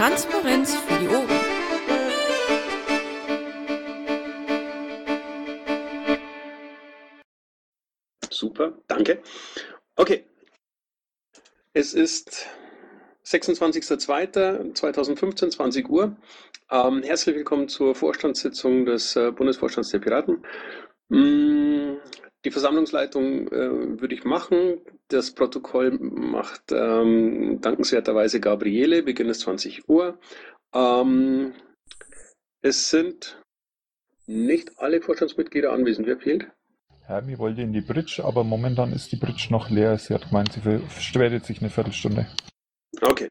Transparenz für die Ohren. Super, danke. Okay. Es ist 26.02.2015, 20 Uhr. Ähm, herzlich willkommen zur Vorstandssitzung des äh, Bundesvorstands der Piraten. Mm, die Versammlungsleitung äh, würde ich machen. Das Protokoll macht ähm, dankenswerterweise Gabriele, Beginn ist 20 Uhr. Ähm, es sind nicht alle Vorstandsmitglieder anwesend. Wer fehlt? Hermi wollte in die Bridge, aber momentan ist die Bridge noch leer. Sie hat gemeint, sie verspätet sich eine Viertelstunde. Okay.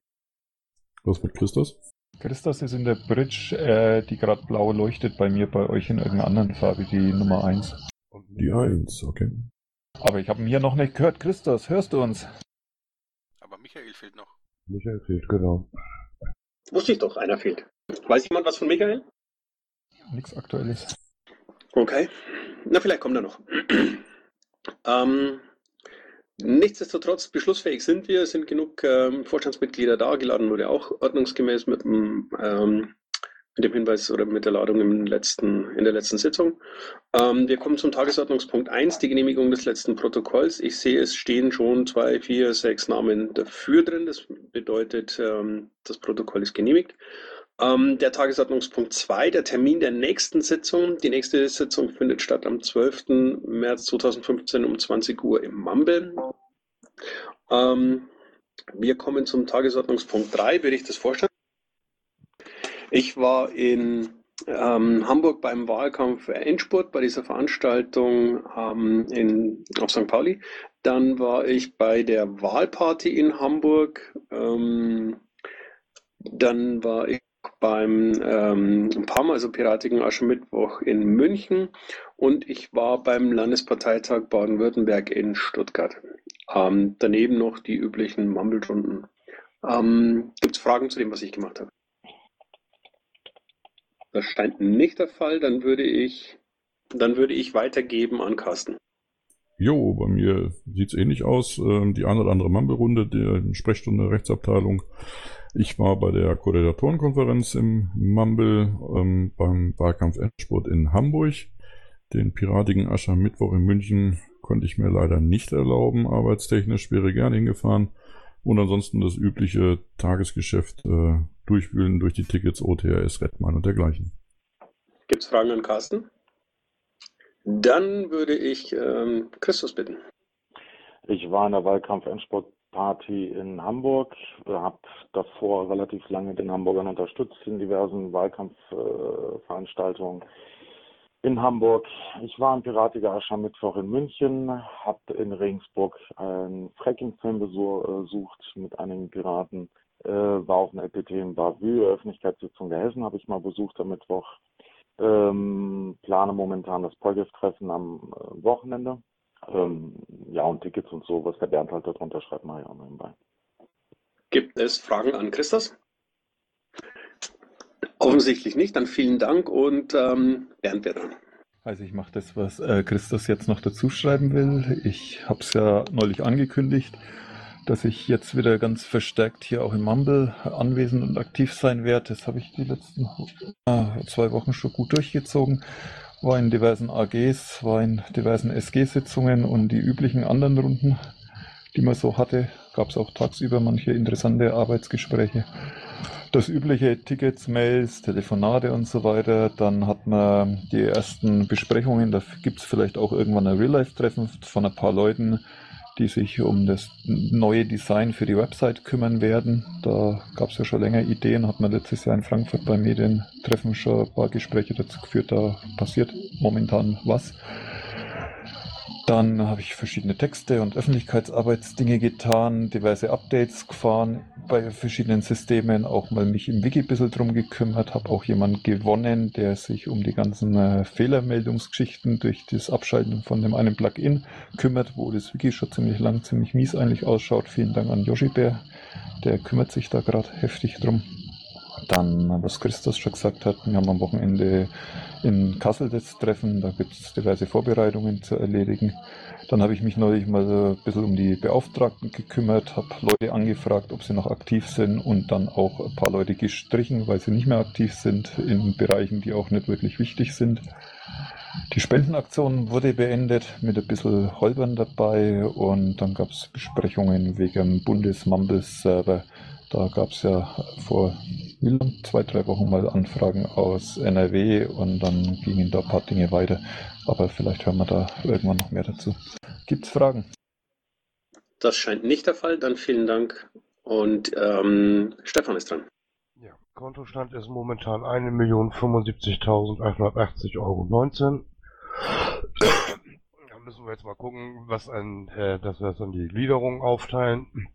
Was mit Christus? Christus ist in der Bridge, äh, die gerade blau leuchtet bei mir, bei euch in irgendeiner anderen Farbe, die Nummer 1. Die 1, okay. Aber ich habe ihn hier noch nicht gehört. Christus, hörst du uns? Aber Michael fehlt noch. Michael fehlt, genau. Wusste ich doch, einer fehlt. Weiß jemand was von Michael? Nichts Aktuelles. Okay. Na, vielleicht kommt er noch. ähm, nichtsdestotrotz, beschlussfähig sind wir, es sind genug ähm, Vorstandsmitglieder da, geladen wurde auch ordnungsgemäß mit dem, ähm, mit dem Hinweis oder mit der Ladung im letzten, in der letzten Sitzung. Ähm, wir kommen zum Tagesordnungspunkt 1, die Genehmigung des letzten Protokolls. Ich sehe, es stehen schon zwei, vier, sechs Namen dafür drin. Das bedeutet, ähm, das Protokoll ist genehmigt. Ähm, der Tagesordnungspunkt 2, der Termin der nächsten Sitzung. Die nächste Sitzung findet statt am 12. März 2015 um 20 Uhr im Mumble. Ähm, wir kommen zum Tagesordnungspunkt 3, Bericht des Vorstands. Ich war in ähm, Hamburg beim Wahlkampf Endspurt bei dieser Veranstaltung ähm, in, auf St. Pauli. Dann war ich bei der Wahlparty in Hamburg. Ähm, dann war ich beim ähm, PAM, also Piratigen Aschermittwoch in München und ich war beim Landesparteitag Baden-Württemberg in Stuttgart. Ähm, daneben noch die üblichen Mumble-Stunden. Ähm, Gibt es Fragen zu dem, was ich gemacht habe? Das scheint nicht der Fall. Dann würde ich, dann würde ich weitergeben an Carsten. Jo, bei mir sieht es ähnlich aus. Ähm, die eine oder andere Mumble-Runde, die Sprechstunde Rechtsabteilung ich war bei der Koordinatorenkonferenz im Mumble ähm, beim Wahlkampf Endspurt in Hamburg. Den piratigen Aschermittwoch in München konnte ich mir leider nicht erlauben, arbeitstechnisch wäre gerne hingefahren. Und ansonsten das übliche Tagesgeschäft äh, durchwühlen durch die Tickets OTRS, Redmann und dergleichen. Gibt es Fragen an Carsten? Dann würde ich ähm, Christus bitten. Ich war in der Wahlkampf-Endspurt Party in Hamburg, habe davor relativ lange den Hamburgern unterstützt in diversen Wahlkampfveranstaltungen in Hamburg. Ich war im Piratiger Aschermittwoch in München, habe in Regensburg einen Fracking-Film besucht mit einigen Piraten, äh, war einer LPT in Bavü, Öffentlichkeitssitzung der Hessen habe ich mal besucht am Mittwoch. Ähm, plane momentan das Polgef-Treffen am äh, Wochenende ähm, ja, und Tickets und so, was der Bernd halt darunter schreibt, mache ich auch nebenbei. Gibt es Fragen an Christus? Offensichtlich nicht, dann vielen Dank und ähm, Bernd wird dran. Also ich mache das, was äh, Christus jetzt noch dazu schreiben will. Ich habe es ja neulich angekündigt, dass ich jetzt wieder ganz verstärkt hier auch in Mumble anwesend und aktiv sein werde. Das habe ich die letzten äh, zwei Wochen schon gut durchgezogen war in diversen AGs, war in diversen SG-Sitzungen und die üblichen anderen Runden, die man so hatte, gab es auch tagsüber manche interessante Arbeitsgespräche. Das übliche Tickets, Mails, Telefonate und so weiter. Dann hat man die ersten Besprechungen. Da gibt es vielleicht auch irgendwann ein Real-Life-Treffen von ein paar Leuten, die sich um das neue Design für die Website kümmern werden. Da gab es ja schon länger Ideen, hat man letztes Jahr in Frankfurt beim Medientreffen schon ein paar Gespräche dazu geführt, da passiert momentan was. Dann habe ich verschiedene Texte und Öffentlichkeitsarbeitsdinge getan, diverse Updates gefahren bei verschiedenen Systemen, auch mal mich im Wiki ein bisschen drum gekümmert, habe auch jemanden gewonnen, der sich um die ganzen äh, Fehlermeldungsgeschichten durch das Abschalten von dem einen Plugin kümmert, wo das Wiki schon ziemlich lang, ziemlich mies eigentlich ausschaut. Vielen Dank an Yoshi Bär, der kümmert sich da gerade heftig drum. Dann, was Christus schon gesagt hat, wir haben am Wochenende in Kassel das Treffen, da gibt es diverse Vorbereitungen zu erledigen. Dann habe ich mich neulich mal ein bisschen um die Beauftragten gekümmert, habe Leute angefragt, ob sie noch aktiv sind und dann auch ein paar Leute gestrichen, weil sie nicht mehr aktiv sind in Bereichen, die auch nicht wirklich wichtig sind. Die Spendenaktion wurde beendet mit ein bisschen Holpern dabei und dann gab es Besprechungen wegen Bundes-Mumbles-Server. Da gab es ja vor wie lang? zwei, drei Wochen mal Anfragen aus NRW und dann gingen da ein paar Dinge weiter. Aber vielleicht hören wir da irgendwann noch mehr dazu. Gibt es Fragen? Das scheint nicht der Fall. Dann vielen Dank. Und ähm, Stefan ist dran. Ja, Kontostand ist momentan 1.075.180,19 Euro. Da müssen wir jetzt mal gucken, was ein, äh, dass wir das an die Gliederung aufteilen.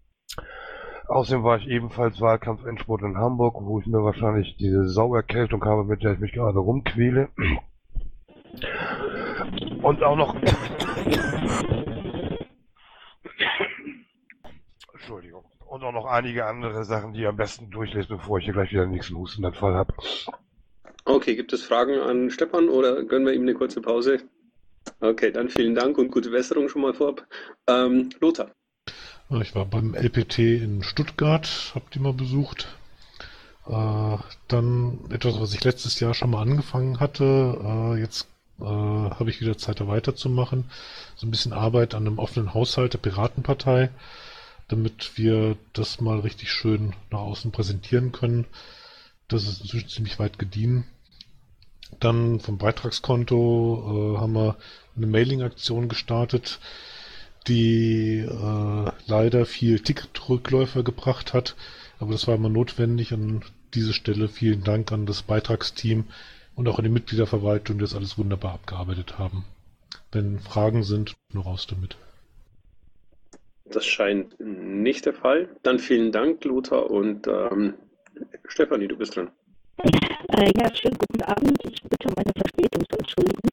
Außerdem war ich ebenfalls Wahlkampf-Endspurt in Hamburg, wo ich mir wahrscheinlich diese Sauerkältung habe, mit der ich mich gerade rumquäle. Und auch noch. Entschuldigung. Und auch noch einige andere Sachen, die ihr am besten durchlest, bevor ich hier gleich wieder den nächsten Hustenanfall habe. Okay, gibt es Fragen an Stefan oder gönnen wir ihm eine kurze Pause? Okay, dann vielen Dank und gute Besserung schon mal vorab. Ähm, Lothar. Ich war beim LPT in Stuttgart, hab die mal besucht. Äh, dann etwas, was ich letztes Jahr schon mal angefangen hatte. Äh, jetzt äh, habe ich wieder Zeit, da weiterzumachen. So ein bisschen Arbeit an einem offenen Haushalt der Piratenpartei, damit wir das mal richtig schön nach außen präsentieren können. Das ist inzwischen ziemlich weit gediehen. Dann vom Beitragskonto äh, haben wir eine Mailing-Aktion gestartet, die äh, leider viel Ticketrückläufer gebracht hat. Aber das war immer notwendig. An dieser Stelle vielen Dank an das Beitragsteam und auch an die Mitgliederverwaltung, die das alles wunderbar abgearbeitet haben. Wenn Fragen sind, nur raus damit. Das scheint nicht der Fall. Dann vielen Dank, Lothar. Und ähm, Stefanie, du bist dran. Äh, ja, schönen guten Abend. Ich bitte um eine Verspätung zu entschuldigen.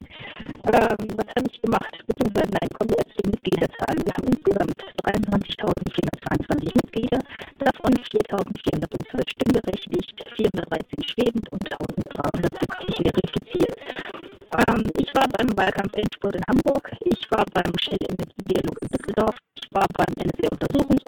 Ähm, was habe ich gemacht? Beziehungsweise nein, kommen wir jetzt die Mitgliederzahl. Wir haben insgesamt 23.422 Mitglieder, davon 4.412 stimmberechtigt, 413 schwebend und 1.370 verifiziert. Ähm, ich war beim Wahlkampf Endspurt in Hamburg, ich war beim Shell Energiedialog in Düsseldorf, ich war beim NSA-Untersuchungsausschuss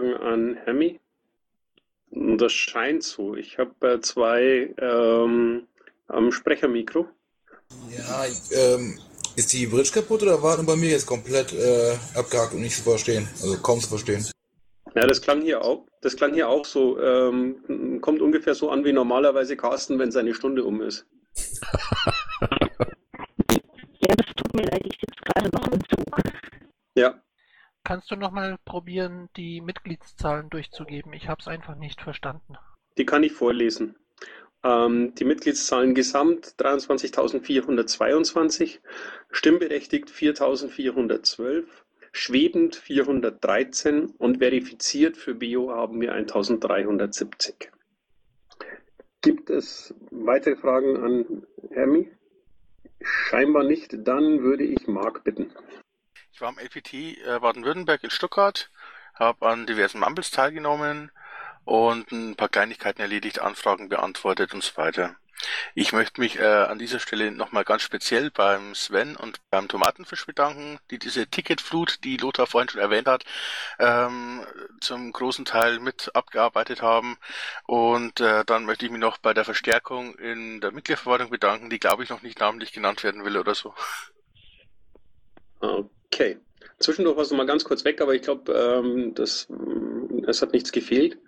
Fragen an Hemi? Das scheint so. Ich habe äh, zwei ähm, am Sprechermikro. Ja, ähm, ist die Bridge kaputt oder war nur bei mir jetzt komplett äh, abgehakt und nicht zu verstehen? Also kaum zu verstehen. Ja, das klang hier auch, das klang hier auch so. Ähm, kommt ungefähr so an wie normalerweise Carsten, wenn seine Stunde um ist. ja, das tut mir leid, ich sitze gerade noch im Zug. Ja, Kannst du nochmal probieren, die Mitgliedszahlen durchzugeben? Ich habe es einfach nicht verstanden. die kann ich vorlesen. Ähm, die Mitgliedszahlen gesamt 23.422, stimmberechtigt 4.412, schwebend 413 und verifiziert für Bio haben wir 1.370. Gibt es weitere Fragen an Hermi? Scheinbar nicht. Dann würde ich Marc bitten. Ich war am LPT äh, Baden-Württemberg in Stuttgart, habe an diversen Mumbles teilgenommen und ein paar Kleinigkeiten erledigt, Anfragen beantwortet und so weiter. Ich möchte mich äh, an dieser Stelle nochmal ganz speziell beim Sven und beim Tomatenfisch bedanken, die diese Ticketflut, die Lothar vorhin schon erwähnt hat, ähm, zum großen Teil mit abgearbeitet haben. Und äh, dann möchte ich mich noch bei der Verstärkung in der Mitgliederverwaltung bedanken, die glaube ich noch nicht namentlich genannt werden will oder so. Okay. Zwischendurch war es noch mal ganz kurz weg, aber ich glaube, ähm, mm, es hat nichts gefehlt.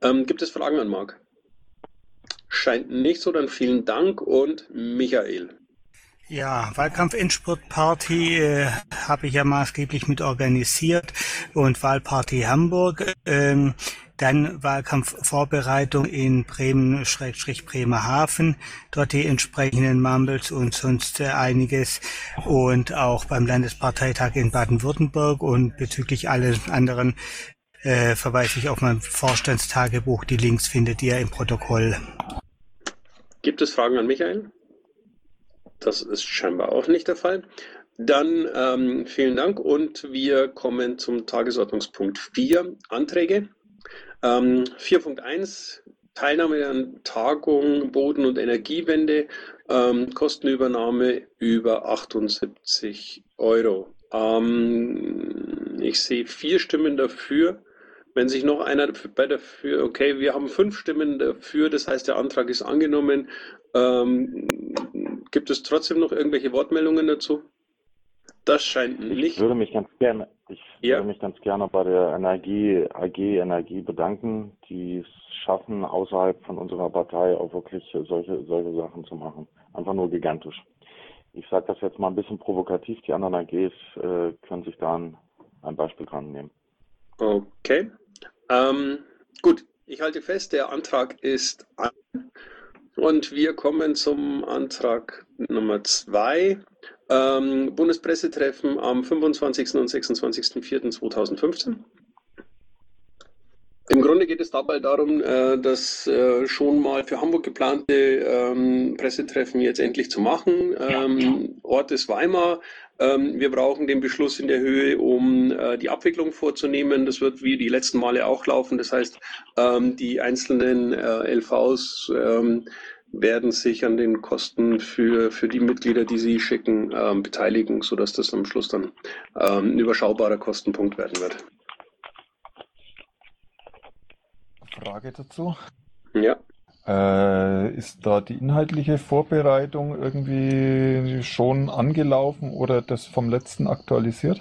Ähm, gibt es Fragen an Marc? Scheint nicht so, dann vielen Dank und Michael. Ja, Wahlkampf-Endspurt-Party äh, habe ich ja maßgeblich mit organisiert und Wahlparty Hamburg. Ähm, Dann Wahlkampfvorbereitung in Bremen-Bremerhaven, dort die entsprechenden Mumbles und sonst äh, einiges und auch beim Landesparteitag in Baden-Württemberg und bezüglich allen anderen äh, verweise ich auf mein Vorstandstagebuch. Die Links findet ihr im Protokoll. Gibt es Fragen an Michael? Das ist scheinbar auch nicht der Fall. Dann ähm, vielen Dank und wir kommen zum Tagesordnungspunkt 4, Anträge. Ähm, 4.1, Teilnahme an Tagung Boden- und Energiewende, ähm, Kostenübernahme über 78 Euro. Ähm, ich sehe vier Stimmen dafür. Wenn sich noch einer bei dafür, okay, wir haben fünf Stimmen dafür, das heißt, der Antrag ist angenommen. Ähm, gibt es trotzdem noch irgendwelche Wortmeldungen dazu? Das scheint nicht. Ich würde mich ganz gerne, ich Ja. würde mich ganz gerne bei der Energie AG Energie bedanken, die es schaffen, außerhalb von unserer Partei auch wirklich solche, solche Sachen zu machen. Einfach nur gigantisch. Ich sage das jetzt mal ein bisschen provokativ, die anderen AGs äh, können sich da ein, ein Beispiel dran nehmen. Okay. Ähm, gut, ich halte fest, der Antrag ist an. Und wir kommen zum Antrag Nummer zwei. Ähm, Bundespressetreffen am 25. und 26.04.2015. Im Grunde geht es dabei darum, äh, das äh, schon mal für Hamburg geplante ähm, Pressetreffen jetzt endlich zu machen. Ähm, Ort ist Weimar. Ähm, wir brauchen den Beschluss in der Höhe, um äh, die Abwicklung vorzunehmen. Das wird wie die letzten Male auch laufen. Das heißt, die einzelnen LVs werden sich an den Kosten für, für die Mitglieder, die sie schicken, ähm, beteiligen, sodass das am Schluss dann ähm, ein überschaubarer Kostenpunkt werden wird. Frage dazu. Ja. Äh, ist da die inhaltliche Vorbereitung irgendwie schon angelaufen oder das vom letzten aktualisiert?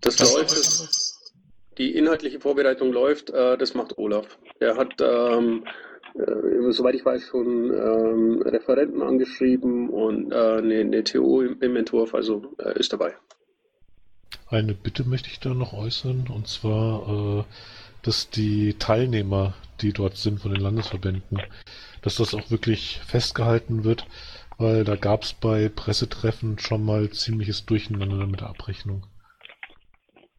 Das läuft. Das, die inhaltliche Vorbereitung läuft. Äh, das macht Olaf. Er hat, ähm, äh, soweit ich weiß, schon ähm, Referenten angeschrieben und äh, eine, eine TO im, im Entwurf, also äh, ist dabei. Eine Bitte möchte ich da noch äußern, und zwar, äh, dass die Teilnehmer, die dort sind von den Landesverbänden, dass das auch wirklich festgehalten wird, weil da gab es bei Pressetreffen schon mal ziemliches Durcheinander mit der Abrechnung.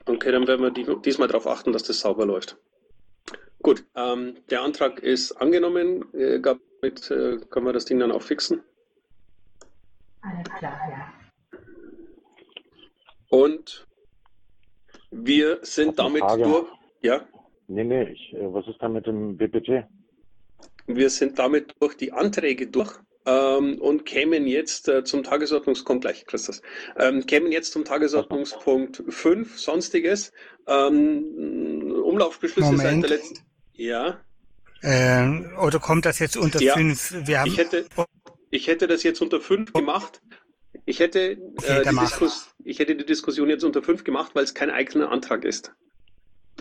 Okay, dann werden wir die, diesmal darauf achten, dass das sauber läuft. Gut, ähm, der Antrag ist angenommen. Äh, gab mit, äh, können wir das Ding dann auch fixen? Alles klar, ja. Und wir sind damit Frage. durch. Ja, Nee, nee, ich, äh, was ist da mit dem BPT? wir sind damit durch die Anträge durch ähm, und kämen jetzt äh, zum Tagesordnungspunkt, gleich Christus, ähm, kämen jetzt zum Tagesordnungspunkt 5, Sonstiges. Ähm, Umlaufbeschlüsse seit Moment. der letzten. Ja, Äh, oder kommt das jetzt unter Ja. fünf? Wir haben, ich hätte, ich hätte das jetzt unter 5 gemacht. Ich hätte, äh, dann die mach. Diskus ich hätte die Diskussion jetzt unter 5 gemacht, weil es kein eigener Antrag ist.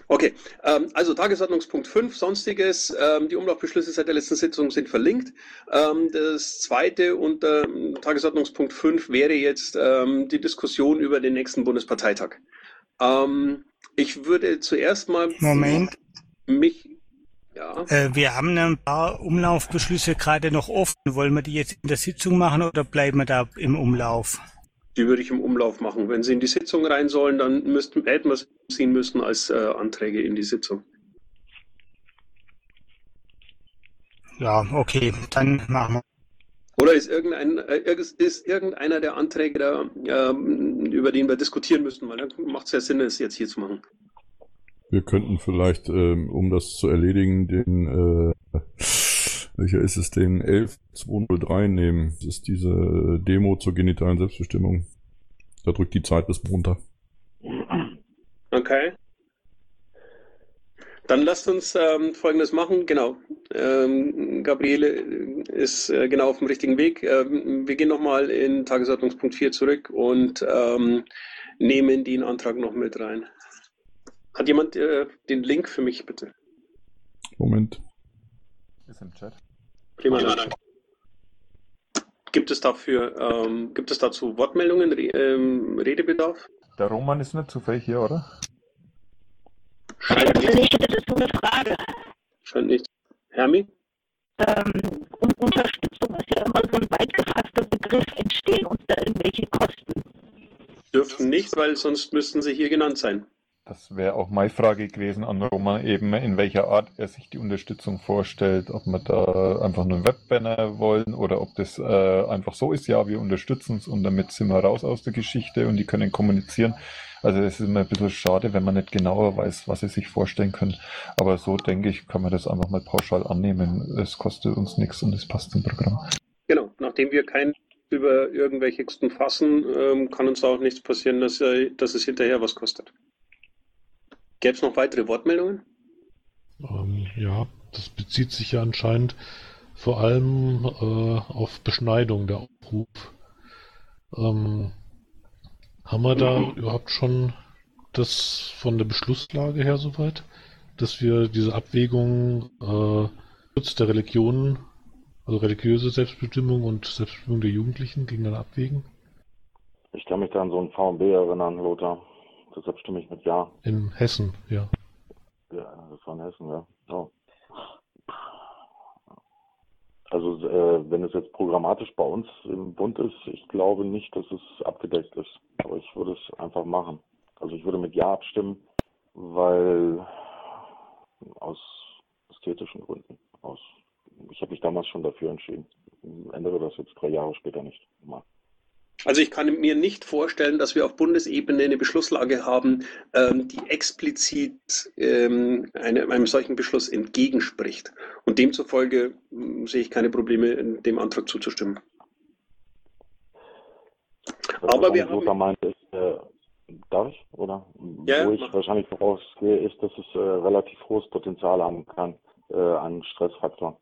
Okay, ähm, also Tagesordnungspunkt 5, Sonstiges. Ähm, die Umlaufbeschlüsse seit der letzten Sitzung sind verlinkt. Ähm, das zweite unter ähm, Tagesordnungspunkt 5 wäre jetzt ähm, die Diskussion über den nächsten Bundesparteitag. Ähm, ich würde zuerst mal Moment. mich, ja, Äh, wir haben ein paar Umlaufbeschlüsse gerade noch offen. Wollen wir die jetzt in der Sitzung machen oder bleiben wir da im Umlauf? die würde ich im Umlauf machen. Wenn sie in die Sitzung rein sollen, dann müssten, hätten wir es ziehen müssen als äh, Anträge in die Sitzung. Ja, okay, dann machen wir. Oder ist, irgendein, äh, ist- ist irgendeiner der Anträge da, ähm, über den wir diskutieren müssen? Weil dann macht es ja Sinn, es jetzt hier zu machen. Wir könnten vielleicht, ähm, um das zu erledigen, den, äh, welcher ist es, den 11203 nehmen. Das ist diese Demo zur genitalen Selbstbestimmung. Da drückt die Zeit bis runter. Okay. Dann lasst uns ähm, Folgendes machen. Genau. Ähm, Gabriele ist äh, genau auf dem richtigen Weg. Ähm, wir gehen nochmal in Tagesordnungspunkt 4 zurück und ähm, nehmen den Antrag noch mit rein. Hat jemand äh, den Link für mich, bitte? Moment. Ist im Chat. Prima, danke. Gibt es dafür, ähm, gibt es dazu Wortmeldungen, Re ähm, Redebedarf? Der Roman ist nicht zufällig hier, oder? Scheint Also ich hätte dazu eine Frage. scheint nicht. Hermi? Ähm, und Unterstützung ist ja immer so ein weit gefasster Begriff. Entstehen uns da irgendwelche Kosten? Dürften nicht, weil sonst müssten sie hier genannt sein. Das wäre auch meine Frage gewesen an Roman, eben in welcher Art er sich die Unterstützung vorstellt, ob wir da einfach nur einen Webbanner wollen oder ob das äh, einfach so ist, ja, wir unterstützen es und damit sind wir raus aus der Geschichte und die können kommunizieren. Also es ist immer ein bisschen schade, wenn man nicht genauer weiß, was sie sich vorstellen können. Aber so denke ich, kann man das einfach mal pauschal annehmen. Es kostet uns nichts und es passt zum Programm. Genau, nachdem wir kein über irgendwelche Kosten fassen, ähm, kann uns auch nichts passieren, dass, äh, dass es hinterher was kostet. Gäbe es noch weitere Wortmeldungen? Ähm, ja, das bezieht sich ja anscheinend vor allem äh, auf Beschneidung der Aufruf. Ähm, haben wir da überhaupt schon das von der Beschlusslage her soweit, dass wir diese Abwägung äh, Schutz der Religionen, also religiöse Selbstbestimmung und Selbstbestimmung der Jugendlichen gegeneinander abwägen? Ich kann mich da an so ein VMB erinnern, Lothar. Deshalb stimme ich mit Ja. In Hessen, ja. Ja, das war in Hessen, ja. Oh. Also äh, wenn es jetzt programmatisch bei uns im Bund ist, ich glaube nicht, dass es abgedeckt ist. Aber ich würde es einfach machen. Also ich würde mit Ja abstimmen, weil aus ästhetischen Gründen. Aus, ich habe mich damals schon dafür entschieden. Ich ändere das jetzt drei Jahre später nicht mal. Also ich kann mir nicht vorstellen, dass wir auf Bundesebene eine Beschlusslage haben, ähm, die explizit ähm, eine, einem solchen Beschluss entgegenspricht. Und demzufolge mh, sehe ich keine Probleme, dem Antrag zuzustimmen. Was Aber wir haben, meint, ist, äh, darf ich? Oder? Ja, Wo ich mach. wahrscheinlich vorausgehe, ist, dass es äh, relativ hohes Potenzial haben kann äh, an Stressfaktor.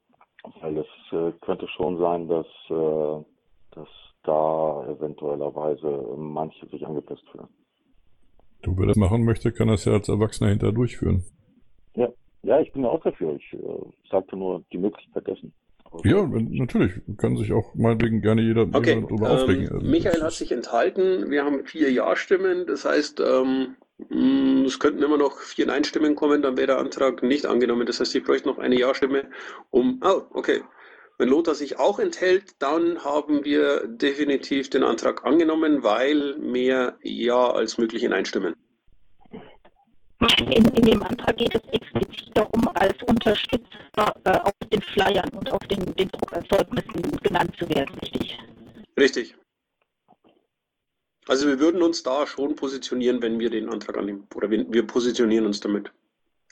Weil es äh, könnte schon sein, dass, äh, dass da eventuellerweise manche sich angepisst fühlen. Du, wer das machen möchte, kann das ja als Erwachsener hinterher durchführen. Ja, ja, ich bin ja auch dafür. Ich äh, sagte nur die Möglichkeit dessen. Aber Ja, wenn- natürlich. Kann sich auch meinetwegen gerne jeder Okay, darüber aufregen. ähm, Also, Michael hat sich enthalten. Wir haben vier Ja-Stimmen. Das heißt, ähm, mh, es könnten immer noch vier Nein-Stimmen kommen, dann wäre der Antrag nicht angenommen. Das heißt, ich bräuchte noch eine Ja-Stimme, um. Oh, okay. Wenn Lothar sich auch enthält, dann haben wir definitiv den Antrag angenommen, weil mehr Ja als mögliche Nein-Stimmen. In, in dem Antrag geht es explizit darum, als Unterstützer äh, auf den Flyern und auf den, den Druckerzeugnissen genannt zu werden, richtig? Richtig. Also wir würden uns da schon positionieren, wenn wir den Antrag annehmen. Oder wir, wir positionieren uns damit.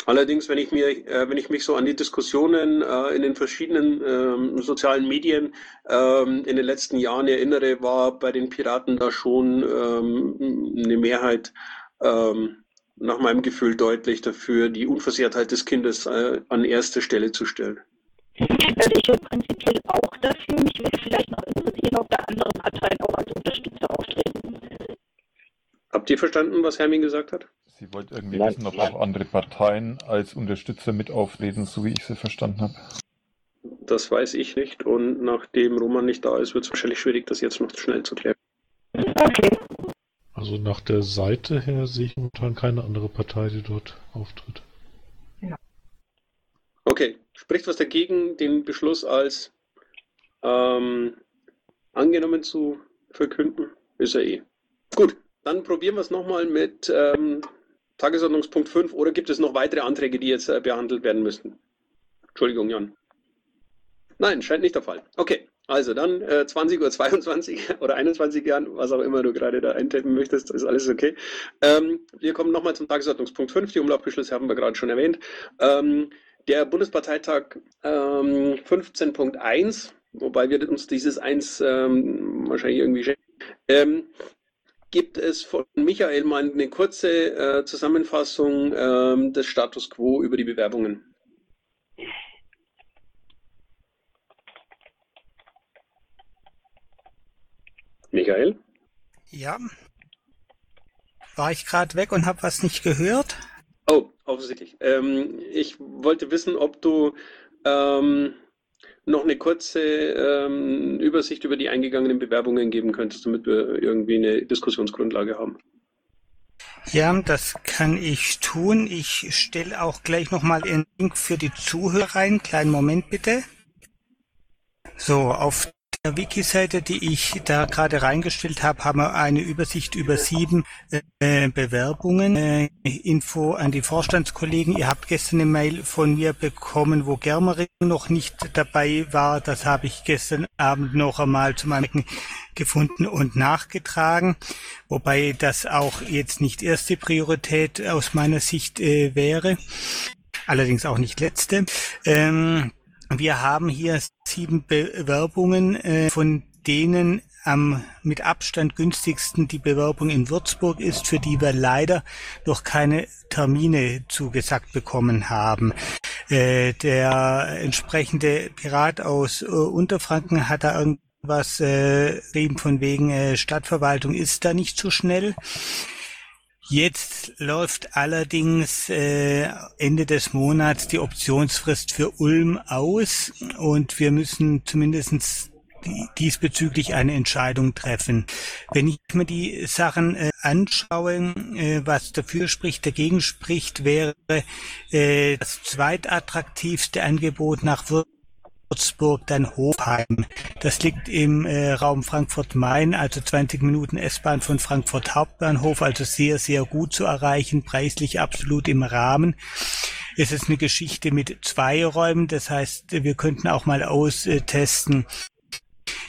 Allerdings, wenn ich mir, äh, wenn ich mich so an die Diskussionen äh, in den verschiedenen ähm, sozialen Medien ähm, in den letzten Jahren erinnere, war bei den Piraten da schon ähm, eine Mehrheit ähm, nach meinem Gefühl deutlich dafür, die Unversehrtheit des Kindes äh, an erste Stelle zu stellen. Also ich bin prinzipiell auch dafür. Mich würde vielleicht noch interessieren, ob da andere Parteien auch als Unterstützer auftreten. Habt ihr verstanden, was Hermin gesagt hat? Sie wollte irgendwie Nein, wissen, ob nein. auch andere Parteien als Unterstützer mit auftreten, so wie ich sie verstanden habe. Das weiß ich nicht und nachdem Roman nicht da ist, wird es wahrscheinlich schwierig, das jetzt noch schnell zu klären. Okay. Also nach der Seite her sehe ich momentan keine andere Partei, die dort auftritt. Okay, spricht was dagegen, den Beschluss als ähm, angenommen zu verkünden? Ist er eh. Gut, dann probieren wir es nochmal mit ähm, Tagesordnungspunkt 5 oder gibt es noch weitere Anträge, die jetzt äh, behandelt werden müssten? Entschuldigung, Jan. Nein, scheint nicht der Fall. Okay, also dann äh, 20.22 Uhr oder 21 Jahren, was auch immer du gerade da eintippen möchtest, ist alles okay. Ähm, wir kommen nochmal zum Tagesordnungspunkt 5. Die Umlaufbeschlüsse haben wir gerade schon erwähnt. Ähm, der Bundesparteitag ähm, 15.1, wobei wir uns dieses 1 ähm, wahrscheinlich irgendwie schenken, ähm, gibt es von Michael mal eine kurze äh, Zusammenfassung ähm, des Status quo über die Bewerbungen. Michael? Ja. War ich gerade weg und habe was nicht gehört? Oh, offensichtlich. Ähm, ich wollte wissen, ob du ähm, noch eine kurze ähm, Übersicht über die eingegangenen Bewerbungen geben könntest, damit wir irgendwie eine Diskussionsgrundlage haben. Ja, das kann ich tun. Ich stelle auch gleich nochmal einen Link für die Zuhörer rein. Kleinen Moment bitte. So, auf der Wiki-Seite, die ich da gerade reingestellt habe, haben wir eine Übersicht über sieben äh, Bewerbungen. Äh, Info an die Vorstandskollegen. Ihr habt gestern eine Mail von mir bekommen, wo Germering noch nicht dabei war. Das habe ich gestern Abend noch einmal zu meinem gefunden und nachgetragen, wobei das auch jetzt nicht erste Priorität aus meiner Sicht äh, wäre, allerdings auch nicht letzte. Ähm, wir haben hier sieben Bewerbungen, äh, von denen am mit Abstand günstigsten die Bewerbung in Würzburg ist, für die wir leider noch keine Termine zugesagt bekommen haben. Äh, der entsprechende Pirat aus äh, Unterfranken hat da irgendwas äh, eben von wegen äh, Stadtverwaltung ist da nicht so schnell. Jetzt läuft allerdings äh, Ende des Monats die Optionsfrist für Ulm aus und wir müssen zumindestens diesbezüglich eine Entscheidung treffen. Wenn ich mir die Sachen äh, anschaue, äh, was dafür spricht, dagegen spricht, wäre äh, das zweitattraktivste Angebot nach Würzburg dann Hofheim. Das liegt im äh, Raum Frankfurt-Main, also 20 Minuten S-Bahn von Frankfurt Hauptbahnhof, also sehr, sehr gut zu erreichen, preislich absolut im Rahmen. Es ist eine Geschichte mit zwei Räumen, das heißt, wir könnten auch mal austesten,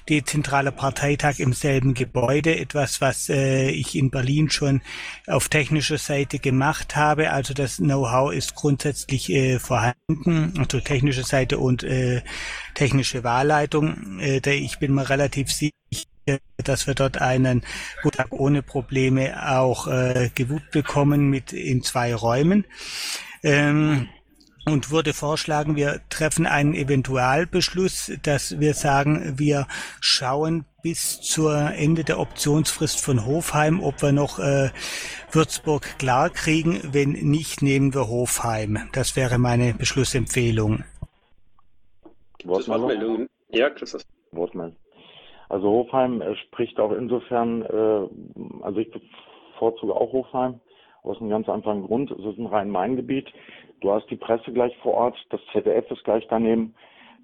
die zentrale Parteitag im selben Gebäude, etwas, was äh, ich in Berlin schon auf technischer Seite gemacht habe. Also das Know-how ist grundsätzlich äh, vorhanden, also technische Seite und äh, technische Wahlleitung. Äh, ich bin mir relativ sicher, dass wir dort einen Tag ohne Probleme auch äh, gewuppt bekommen mit in zwei Räumen. Ähm, und würde vorschlagen, wir treffen einen Eventualbeschluss, dass wir sagen, wir schauen bis zur Ende der Optionsfrist von Hofheim, ob wir noch äh, Würzburg klar kriegen. Wenn nicht, nehmen wir Hofheim. Das wäre meine Beschlussempfehlung. Wortmeldung. Ja, Christoph. Wortmeldung. Also Hofheim äh, spricht auch insofern, äh, also ich bevorzuge auch Hofheim aus einem ganz einfachen Grund. Es ist ein Rhein-Main-Gebiet. Du hast die Presse gleich vor Ort, das ZDF ist gleich daneben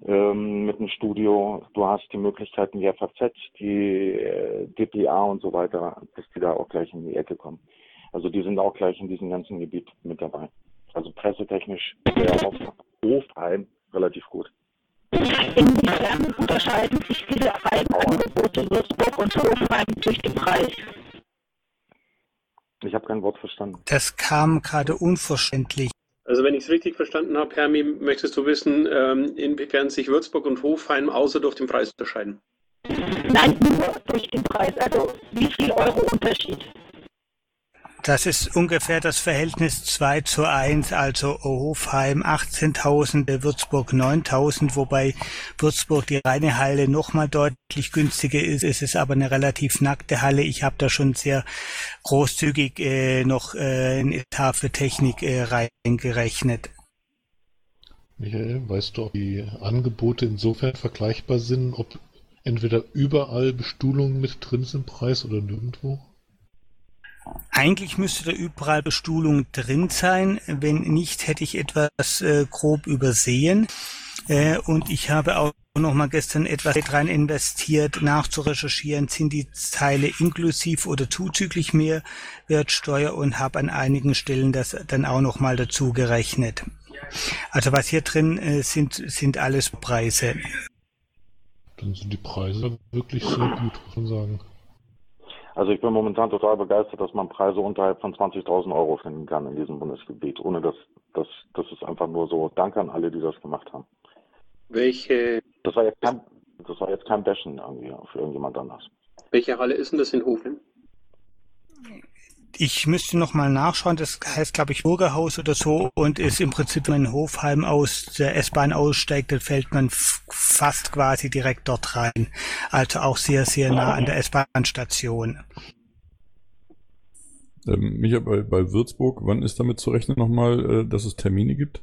ähm, mit dem Studio. Du hast die Möglichkeiten, die FAZ, die äh, DPA und so weiter, dass die da auch gleich in die Ecke kommen. Also die sind auch gleich in diesem ganzen Gebiet mit dabei. Also pressetechnisch wäre auf Hofheim relativ gut. Inwiefern unterscheiden sich diese beiden Angebote Würzburg und Hofheim durch den Preis? Ich habe kein Wort verstanden. Das kam gerade unverständlich. Also wenn ich es richtig verstanden habe, Hermi, möchtest du wissen, ähm, inwiefern sich Würzburg und Hofheim außer durch den Preis unterscheiden? Nein, nur durch den Preis. Also wie viel Euro Unterschied? Das ist ungefähr das Verhältnis 2 zu 1, also Hofheim 18.000, Würzburg 9.000, wobei Würzburg die reine Halle nochmal deutlich günstiger ist. Es ist aber eine relativ nackte Halle. Ich habe da schon sehr großzügig äh, noch äh, ein Etat für Technik äh, reingerechnet. Michael, weißt du, ob die Angebote insofern vergleichbar sind, ob entweder überall Bestuhlungen mit drin sind im Preis oder nirgendwo? Eigentlich müsste da überall Bestuhlung drin sein. Wenn nicht, hätte ich etwas äh, grob übersehen. Äh, und ich habe auch noch mal gestern etwas rein investiert, nachzurecherchieren, sind die Teile inklusiv oder zuzüglich Mehrwertsteuer und habe an einigen Stellen das dann auch noch mal dazu gerechnet. Also was hier drin äh, sind, sind alles Preise. Dann sind die Preise wirklich sehr gut, muss man sagen. Also ich bin momentan total begeistert, dass man Preise unterhalb von 20.000 Euro finden kann in diesem Bundesgebiet. Ohne dass das, das ist einfach nur so. Danke an alle, die das gemacht haben. Welche? Das war jetzt kein, das war jetzt kein Bashen irgendwie für irgendjemand anders. Welche Halle ist denn das in Hofen? Ich müsste noch mal nachschauen. Das heißt, glaube ich, Bürgerhaus oder so und ist im Prinzip, wenn man Hofheim aus der S-Bahn aussteigt, dann fällt man fast quasi direkt dort rein. Also auch sehr, sehr nah an der S-Bahn-Station. Ähm, Micha, bei, bei Würzburg, wann ist damit zu rechnen nochmal, äh, dass es Termine gibt?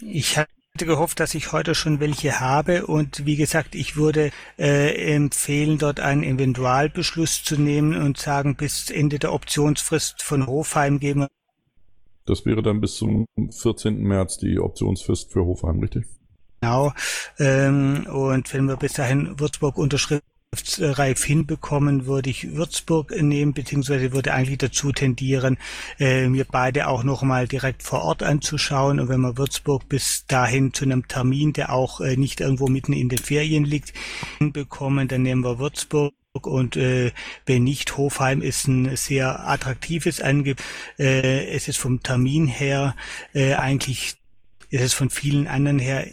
Ich hatte gehofft, dass ich heute schon welche habe und wie gesagt, ich würde äh, empfehlen, dort einen Eventualbeschluss zu nehmen und sagen, bis Ende der Optionsfrist von Hofheim geben Das wäre dann bis zum 14. März die Optionsfrist für Hofheim, richtig? Genau. Ähm, und wenn wir bis dahin Würzburg unterschriftsreif hinbekommen, würde ich Würzburg nehmen, beziehungsweise würde eigentlich dazu tendieren, äh, mir beide auch nochmal direkt vor Ort anzuschauen. Und wenn wir Würzburg bis dahin zu einem Termin, der auch äh, nicht irgendwo mitten in den Ferien liegt, hinbekommen, dann nehmen wir Würzburg. Und äh, wenn nicht, Hofheim ist ein sehr attraktives Angebot. Äh, es ist vom Termin her äh, eigentlich, ist es von vielen anderen her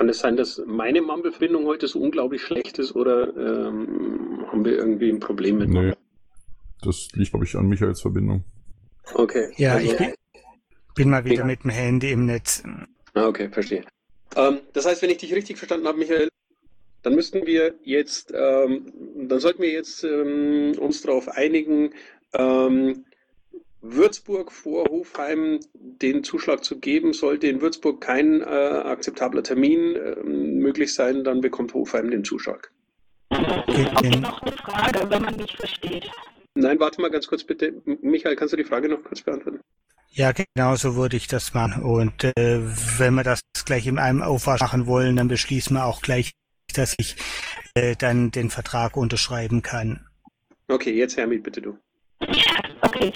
Kann es sein, dass meine Mumble-Verbindung heute so unglaublich schlecht ist oder ähm, haben wir irgendwie ein Problem mit? Nee. Das liegt, glaube ich, an Michaels Verbindung. Okay. Ja, also- ich bin, bin mal wieder mit dem Handy im Netz. Ah, okay, verstehe. Ähm, das heißt, wenn ich dich richtig verstanden habe, Michael, dann müssten wir jetzt, ähm, dann sollten wir jetzt ähm, uns darauf einigen, ähm, Würzburg vor Hofheim den Zuschlag zu geben. Sollte in Würzburg kein äh, akzeptabler Termin ähm, möglich sein, dann bekommt Hofheim den Zuschlag. Den, Noch eine Frage, wenn man mich versteht. Nein, warte mal ganz kurz bitte. Michael, kannst du die Frage noch kurz beantworten? ja, genau so würde ich das machen. Und äh, wenn wir das gleich in einem Aufwasch machen wollen, dann beschließen wir auch gleich, dass ich äh, dann den Vertrag unterschreiben kann. Okay, jetzt Hermit, bitte du. Okay.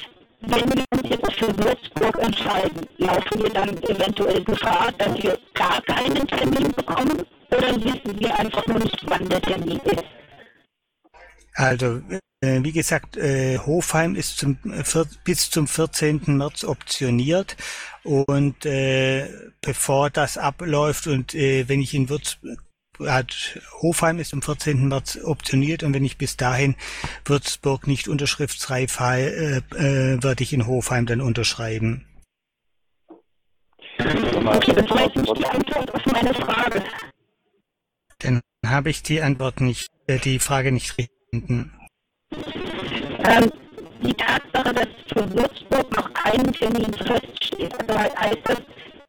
Wenn wir uns jetzt für Würzburg entscheiden, laufen wir dann eventuell Gefahr, dass wir gar keinen Termin bekommen? Oder wissen wir einfach nur nicht, wann der Termin ist? Also, äh, wie gesagt, äh, Hofheim ist zum, äh, bis zum 14. März optioniert und bevor das abläuft und wenn ich in Würzburg hat Hofheim ist am 14. März optioniert und wenn ich bis dahin Würzburg nicht unterschriftsreif habe, äh, äh, werde ich in Hofheim dann unterschreiben. Okay, das war jetzt nicht die Antwort auf meine Frage. Dann habe ich die Antwort nicht, äh, die Frage nicht finden. Ähm, die Tatsache, dass für Würzburg noch kein Termin feststeht, also heißt das,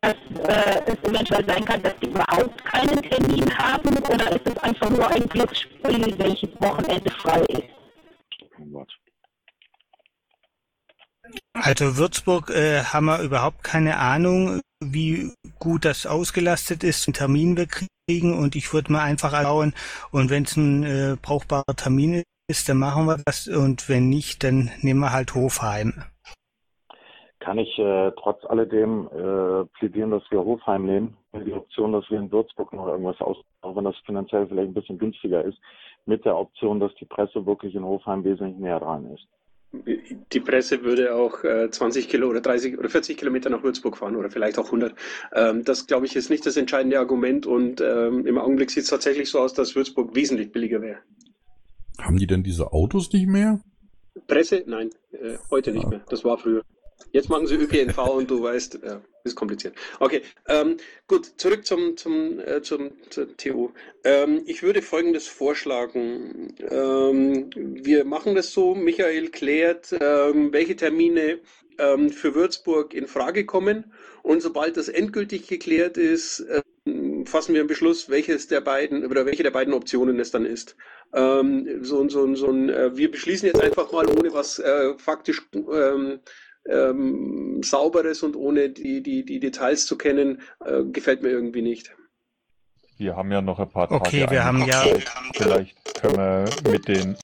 dass äh, es eventuell sein kann, dass die überhaupt keinen Termin haben oder ist es einfach nur ein Glücksspiel, welches Wochenende frei ist? Also Würzburg äh, haben wir überhaupt keine Ahnung, wie gut das ausgelastet ist, einen Termin wir kriegen und ich würde mal einfach schauen und wenn es ein äh, brauchbarer Termin ist, dann machen wir das und wenn nicht, dann nehmen wir halt Hofheim. Kann ich äh, trotz alledem äh, plädieren, dass wir Hofheim nehmen, die Option, dass wir in Würzburg noch irgendwas aus, auch wenn das finanziell vielleicht ein bisschen günstiger ist, mit der Option, dass die Presse wirklich in Hofheim wesentlich näher dran ist. Die Presse würde auch äh, 20 Kilo oder 30 oder 40 Kilometer nach Würzburg fahren oder vielleicht auch 100. Ähm, das, glaube ich, ist nicht das entscheidende Argument und ähm, im Augenblick sieht es tatsächlich so aus, dass Würzburg wesentlich billiger wäre. Haben die denn diese Autos nicht mehr? Presse? Nein, äh, heute nicht mehr. Das war früher. Jetzt machen sie ÖPNV und du weißt, ja, ist kompliziert. Okay, ähm, gut, zurück zum, zum, äh, zum, zur TU. Ähm, ich würde Folgendes vorschlagen. Ähm, wir machen das so, Michael klärt, ähm, welche Termine ähm, für Würzburg in Frage kommen und sobald das endgültig geklärt ist, ähm, fassen wir einen Beschluss, welches der beiden oder welche der beiden Optionen es dann ist. Ähm, so, so, so ein, äh, wir beschließen jetzt einfach mal, ohne was äh, faktisch ähm, ähm, Sauberes und ohne die, die, die Details zu kennen, äh, gefällt mir irgendwie nicht. Wir haben ja noch ein paar Tage. Okay, wir haben ja-. Vielleicht können wir mit den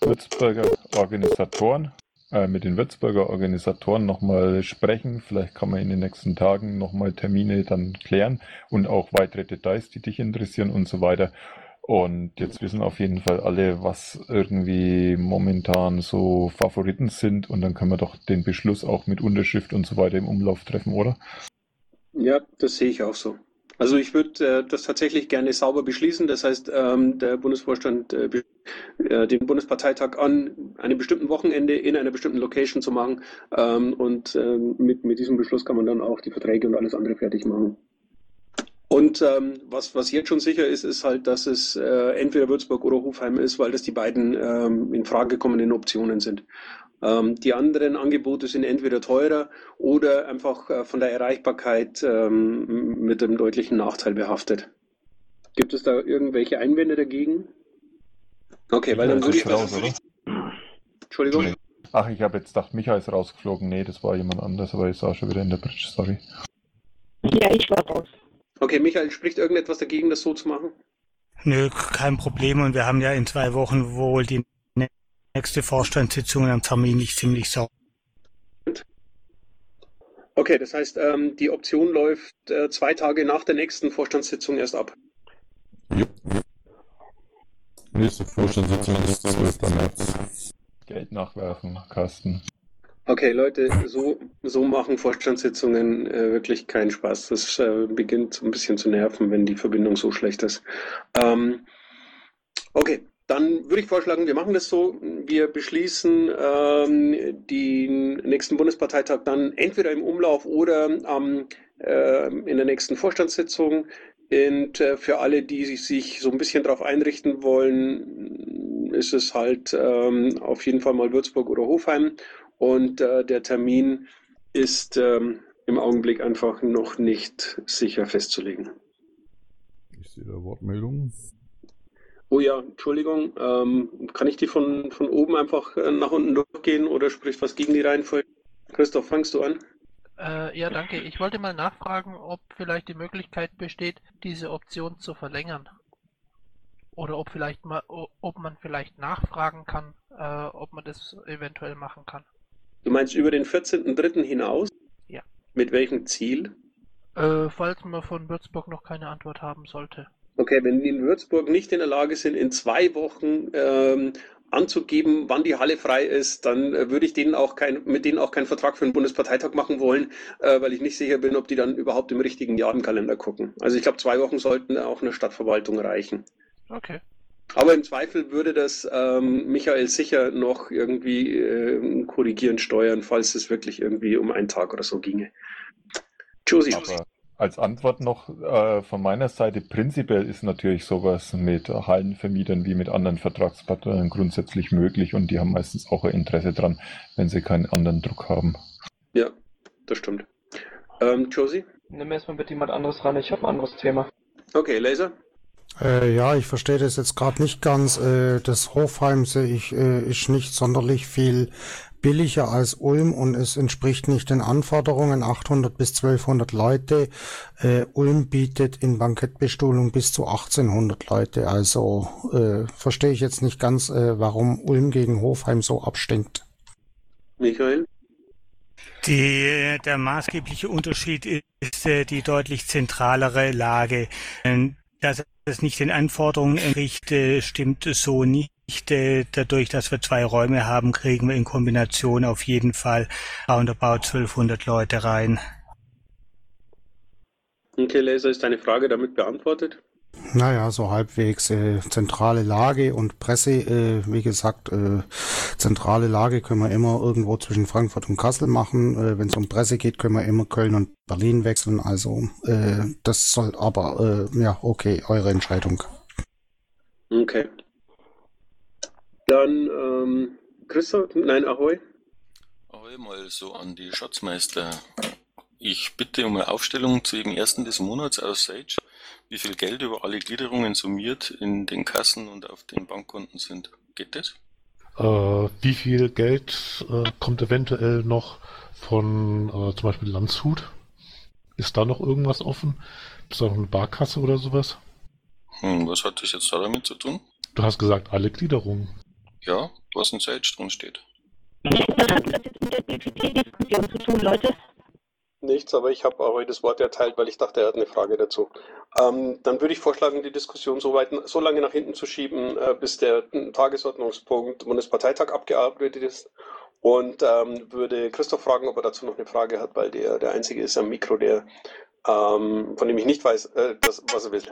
Würzburger Organisatoren, äh, mit den Würzburger Organisatoren nochmal sprechen. Vielleicht kann man in den nächsten Tagen nochmal Termine dann klären und auch weitere Details, die dich interessieren und so weiter. Und jetzt wissen auf jeden Fall alle, was irgendwie momentan so Favoriten sind. Und dann können wir doch den Beschluss auch mit Unterschrift und so weiter im Umlauf treffen, oder? Ja, das sehe ich auch so. Also ich würde äh, das tatsächlich gerne sauber beschließen. Das heißt, ähm, der Bundesvorstand äh, äh, den Bundesparteitag an einem bestimmten Wochenende in einer bestimmten Location zu machen. Ähm, und ähm, mit, mit diesem Beschluss kann man dann auch die Verträge und alles andere fertig machen. Und ähm, was, was jetzt schon sicher ist, ist halt, dass es äh, entweder Würzburg oder Hofheim ist, weil das die beiden ähm, in Frage kommenden Optionen sind. Ähm, die anderen Angebote sind entweder teurer oder einfach äh, von der Erreichbarkeit ähm, mit einem deutlichen Nachteil behaftet. Gibt es da irgendwelche Einwände dagegen? Okay, weil dann würde ich. raus, oder? Entschuldigung. Ach, ich habe jetzt gedacht, Micha ist rausgeflogen. Nee, das war jemand anders, aber ich sah schon wieder in der Bridge, sorry. Ja, ich war raus. Okay, Michael, spricht irgendetwas dagegen, das so zu machen? Nö, kein Problem. Und wir haben ja in zwei Wochen wohl die nächste Vorstandssitzung am Termin nicht ziemlich sauber. Okay, das heißt, ähm, die Option läuft äh, zwei Tage nach der nächsten Vorstandssitzung erst ab. Jupp. Nächste Vorstandssitzung ist 12. März. Geld nachwerfen, Carsten. Okay, Leute, so, so machen Vorstandssitzungen äh, wirklich keinen Spaß. Das äh, beginnt ein bisschen zu nerven, wenn die Verbindung so schlecht ist. Ähm, okay, dann würde ich vorschlagen, wir machen das so. Wir beschließen ähm, den nächsten Bundesparteitag dann entweder im Umlauf oder ähm, äh, in der nächsten Vorstandssitzung. Und äh, für alle, die sich, sich so ein bisschen darauf einrichten wollen, ist es halt ähm, auf jeden Fall mal Würzburg oder Hofheim. Und äh, der Termin ist ähm, im Augenblick einfach noch nicht sicher festzulegen. Ich sehe da Wortmeldungen. Oh ja, Entschuldigung, ähm, kann ich die von, von oben einfach äh, nach unten durchgehen oder spricht was gegen die Reihenfolge? Christoph, fangst du an? Äh, ja, danke. Ich wollte mal nachfragen, ob vielleicht die Möglichkeit besteht, diese Option zu verlängern. Oder ob vielleicht mal, ob man vielleicht nachfragen kann, äh, ob man das eventuell machen kann. Du meinst über den 14.03. hinaus? Ja. Mit welchem Ziel? Äh, falls man von Würzburg noch keine Antwort haben sollte. Okay, wenn die in Würzburg nicht in der Lage sind, in zwei Wochen ähm, anzugeben, wann die Halle frei ist, dann äh, würde ich denen auch kein, mit denen auch keinen Vertrag für den Bundesparteitag machen wollen, äh, weil ich nicht sicher bin, ob die dann überhaupt im richtigen Jahr im Kalender gucken. Also ich glaube, zwei Wochen sollten auch einer Stadtverwaltung reichen. Okay. Aber im Zweifel würde das ähm, Michael sicher noch irgendwie äh, korrigieren, steuern, falls es wirklich irgendwie um einen Tag oder so ginge. Josie. Aber als Antwort noch äh, von meiner Seite, prinzipiell ist natürlich sowas mit Hallenvermietern wie mit anderen Vertragspartnern grundsätzlich möglich und die haben meistens auch ein Interesse dran, wenn sie keinen anderen Druck haben. Ja, das stimmt. Ähm, Josie? Nimm erstmal bitte jemand anderes ran, ich habe ein anderes Thema. Okay, Laser? Äh, ja, ich verstehe das jetzt gerade nicht ganz. Äh, das Hofheim sehe ich, äh, ist nicht sonderlich viel billiger als Ulm und es entspricht nicht den Anforderungen. 800 bis 1200 Leute. Äh, Ulm bietet in Bankettbestuhlung bis zu 1800 Leute. Also äh, verstehe ich jetzt nicht ganz, äh, warum Ulm gegen Hofheim so abstinkt. Michael? Die, der maßgebliche Unterschied ist äh, die deutlich zentralere Lage. Ähm, dass es nicht den Anforderungen entspricht, stimmt so nicht. Dadurch, dass wir zwei Räume haben, kriegen wir in Kombination auf jeden Fall roundabout 1200 Leute rein. Okay, Laser, ist deine Frage damit beantwortet? Naja, so halbwegs äh, zentrale Lage und Presse, äh, wie gesagt, äh, zentrale Lage können wir immer irgendwo zwischen Frankfurt und Kassel machen. Äh, Wenn es um Presse geht, können wir immer Köln und Berlin wechseln. Also äh, das soll aber, äh, ja, okay, eure Entscheidung. Okay. Dann, ähm, Christoph, nein, Ahoi. Ahoi mal so an die Schatzmeister. Ich bitte um eine Aufstellung zu jedem ersten des Monats aus Sage wie viel Geld über alle Gliederungen summiert in den Kassen und auf den Bankkonten sind. Geht das? Äh, wie viel Geld äh, kommt eventuell noch von äh, zum Beispiel Landshut? Ist da noch irgendwas offen? Ist da noch eine Barkasse oder sowas? Hm, was hat das jetzt da damit zu tun? Du hast gesagt, alle Gliederungen. Ja, was in Sage drin steht. Was hat das jetzt mit der BPT-Diskussion zu tun, Leute? Nichts, aber ich habe aber das Wort erteilt, weil ich dachte, er hat eine Frage dazu. Ähm, dann würde ich vorschlagen, die Diskussion so, weit, so lange nach hinten zu schieben, äh, bis der Tagesordnungspunkt Bundesparteitag abgearbeitet ist. Und ähm, würde Christoph fragen, ob er dazu noch eine Frage hat, weil der der Einzige ist am Mikro, der ähm, von dem ich nicht weiß, äh, das, was er will.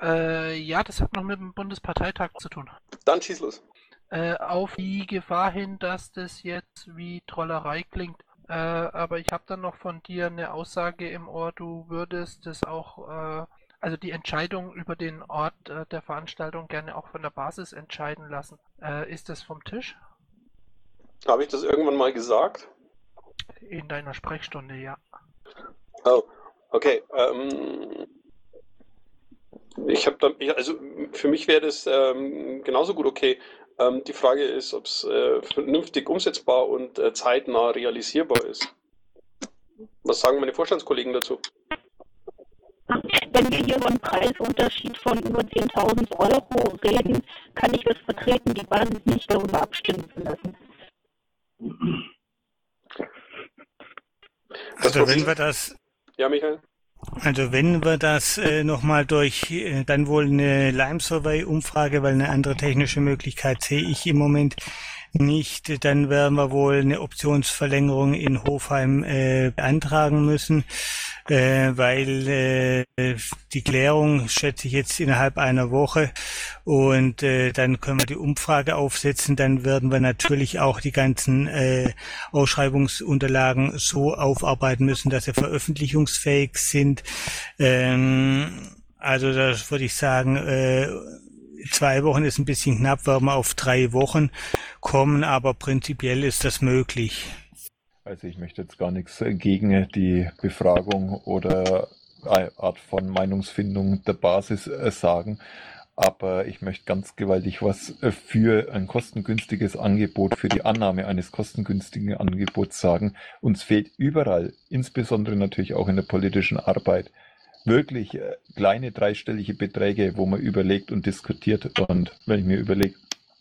Äh, ja, das hat noch mit dem Bundesparteitag zu tun. Dann schieß los. Äh, auf die Gefahr hin, dass das jetzt wie Trollerei klingt. Äh, aber ich habe dann noch von dir eine Aussage im Ohr, du würdest es auch, äh, also die Entscheidung über den Ort äh, der Veranstaltung gerne auch von der Basis entscheiden lassen. Äh, ist das vom Tisch? Habe ich das irgendwann mal gesagt? In deiner Sprechstunde, ja. Oh, okay. Ähm, ich habe also für mich wäre das ähm, genauso gut okay. Ähm, die Frage ist, ob es äh, vernünftig umsetzbar und äh, zeitnah realisierbar ist. Was sagen meine Vorstandskollegen dazu? Wenn wir hier über einen Preisunterschied von über 10.000 Euro reden, kann ich das vertreten, die Basis nicht darüber abstimmen zu lassen. Also wenn wir das Ja, Michael? Also wenn wir das äh, nochmal durch äh, dann wohl eine Lime-Survey-Umfrage, weil eine andere technische Möglichkeit sehe ich im Moment nicht, dann werden wir wohl eine Optionsverlängerung in Hofheim äh, beantragen müssen, äh, weil äh, die Klärung schätze ich jetzt innerhalb einer Woche. Und äh, dann können wir die Umfrage aufsetzen, dann werden wir natürlich auch die ganzen äh, Ausschreibungsunterlagen so aufarbeiten müssen, dass sie veröffentlichungsfähig sind. Ähm, also das würde ich sagen, äh, zwei Wochen ist ein bisschen knapp, werden wir auf drei Wochen kommen, aber prinzipiell ist das möglich. Also ich möchte jetzt gar nichts gegen die Befragung oder Art von Meinungsfindung der Basis äh, sagen, aber ich möchte ganz gewaltig was äh, für ein kostengünstiges Angebot, für die Annahme eines kostengünstigen Angebots sagen. Uns fehlt überall, insbesondere natürlich auch in der politischen Arbeit, wirklich äh, kleine dreistellige Beträge, wo man überlegt und diskutiert. Und wenn ich mir überlege,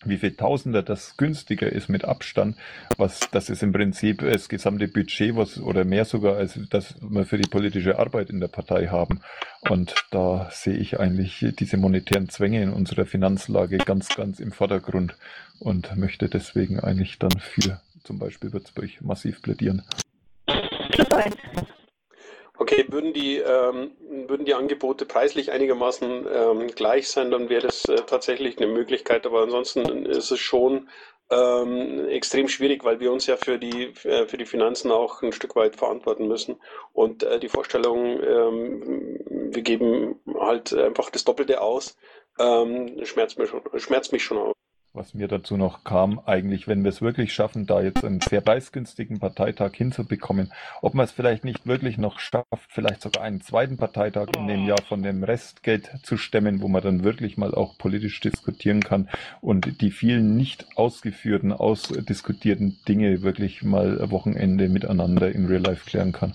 wie viel Tausender das günstiger ist mit Abstand, was das ist im Prinzip das gesamte Budget, was oder mehr sogar als das wir für die politische Arbeit in der Partei haben. Und da sehe ich eigentlich diese monetären Zwänge in unserer Finanzlage ganz, ganz im Vordergrund und möchte deswegen eigentlich dann für zum Beispiel Würzburg massiv plädieren. Okay, würden die, ähm, würden die Angebote preislich einigermaßen ähm, gleich sein, dann wäre das äh, tatsächlich eine Möglichkeit. Aber ansonsten ist es schon ähm, extrem schwierig, weil wir uns ja für die, äh, für die Finanzen auch ein Stück weit verantworten müssen. Und äh, die Vorstellung, ähm, wir geben halt einfach das Doppelte aus, ähm, schmerzt, mich schon, schmerzt mich schon aus. Was mir dazu noch kam, eigentlich, wenn wir es wirklich schaffen, da jetzt einen sehr preisgünstigen Parteitag hinzubekommen, ob man es vielleicht nicht wirklich noch schafft, vielleicht sogar einen zweiten Parteitag in dem Jahr von dem Restgeld zu stemmen, wo man dann wirklich mal auch politisch diskutieren kann und die vielen nicht ausgeführten, ausdiskutierten Dinge wirklich mal Wochenende miteinander in Real Life klären kann.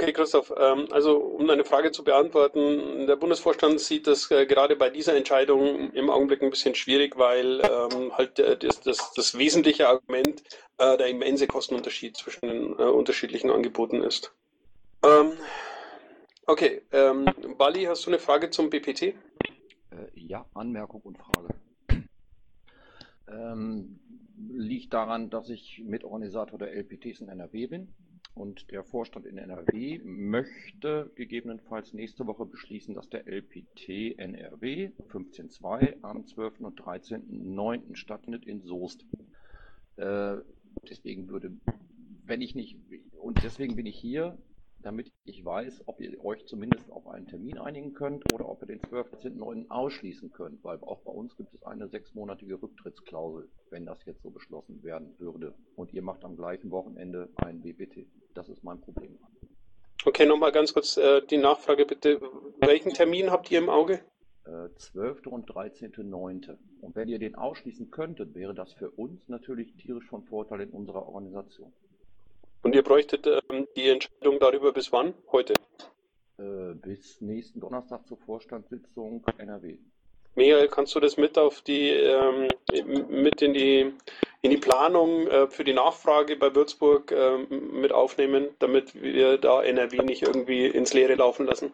Okay, Christoph, ähm, also um deine Frage zu beantworten, der Bundesvorstand sieht das äh, gerade bei dieser Entscheidung im Augenblick ein bisschen schwierig, weil ähm, halt äh, das, das, das wesentliche Argument äh, der immense Kostenunterschied zwischen den unterschiedlichen Angeboten ist. Ähm, okay, Bali, hast du eine Frage zum BPT? Ja, Anmerkung und Frage. Ähm, liegt daran, dass ich Mitorganisator der LPTs in NRW bin und der Vorstand in NRW möchte gegebenenfalls nächste Woche beschließen, dass der LPT NRW 15.2 am 12. und 13.9. stattfindet in Soest. Äh, deswegen würde, wenn ich nicht, und deswegen bin ich hier, damit ich weiß, ob ihr euch zumindest auf einen Termin einigen könnt oder ob ihr den 12.9. ausschließen könnt, weil auch bei uns gibt es eine sechsmonatige Rücktrittsklausel, wenn das jetzt so beschlossen werden würde. Und ihr macht am gleichen Wochenende ein BPT. Das ist mein Problem. Okay, nochmal ganz kurz äh, die Nachfrage bitte. Welchen Termin habt ihr im Auge? Äh, 12. und 13.9. Und wenn ihr den ausschließen könntet, wäre das für uns natürlich tierisch von Vorteil in unserer Organisation. Und ihr bräuchtet ähm, die Entscheidung darüber bis wann? Heute? Äh, bis nächsten Donnerstag zur Vorstandssitzung NRW. Michael, kannst du das mit auf die ähm, mit in die in die Planung äh, für die Nachfrage bei Würzburg äh, mit aufnehmen, damit wir da NRW nicht irgendwie ins Leere laufen lassen?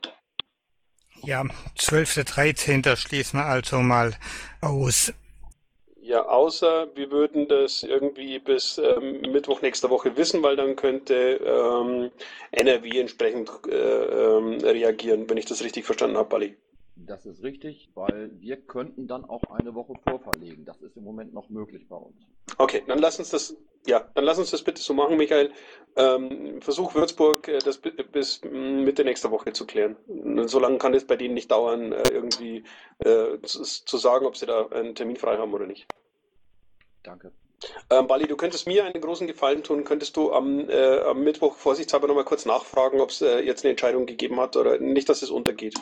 Ja, 12. 13. schließen wir also mal aus. Ja, außer wir würden das irgendwie bis ähm, Mittwoch nächster Woche wissen, weil dann könnte ähm, NRW entsprechend äh, ähm, reagieren, wenn ich das richtig verstanden habe, Bali. Das ist richtig, weil wir könnten dann auch eine Woche vorverlegen. Das ist im Moment noch möglich bei uns. Okay, dann lass uns das, ja, dann lass uns das bitte so machen, Michael. Ähm, versuch Würzburg äh, das bi- bis mm, Mitte nächster Woche zu klären. So lange kann es bei denen nicht dauern, äh, irgendwie äh, zu, zu sagen, ob sie da einen Termin frei haben oder nicht. Danke. Ähm, Bali, du könntest mir einen großen Gefallen tun. Könntest du am, äh, am Mittwoch vorsichtshalber nochmal kurz nachfragen, ob es äh, jetzt eine Entscheidung gegeben hat oder nicht, dass es untergeht?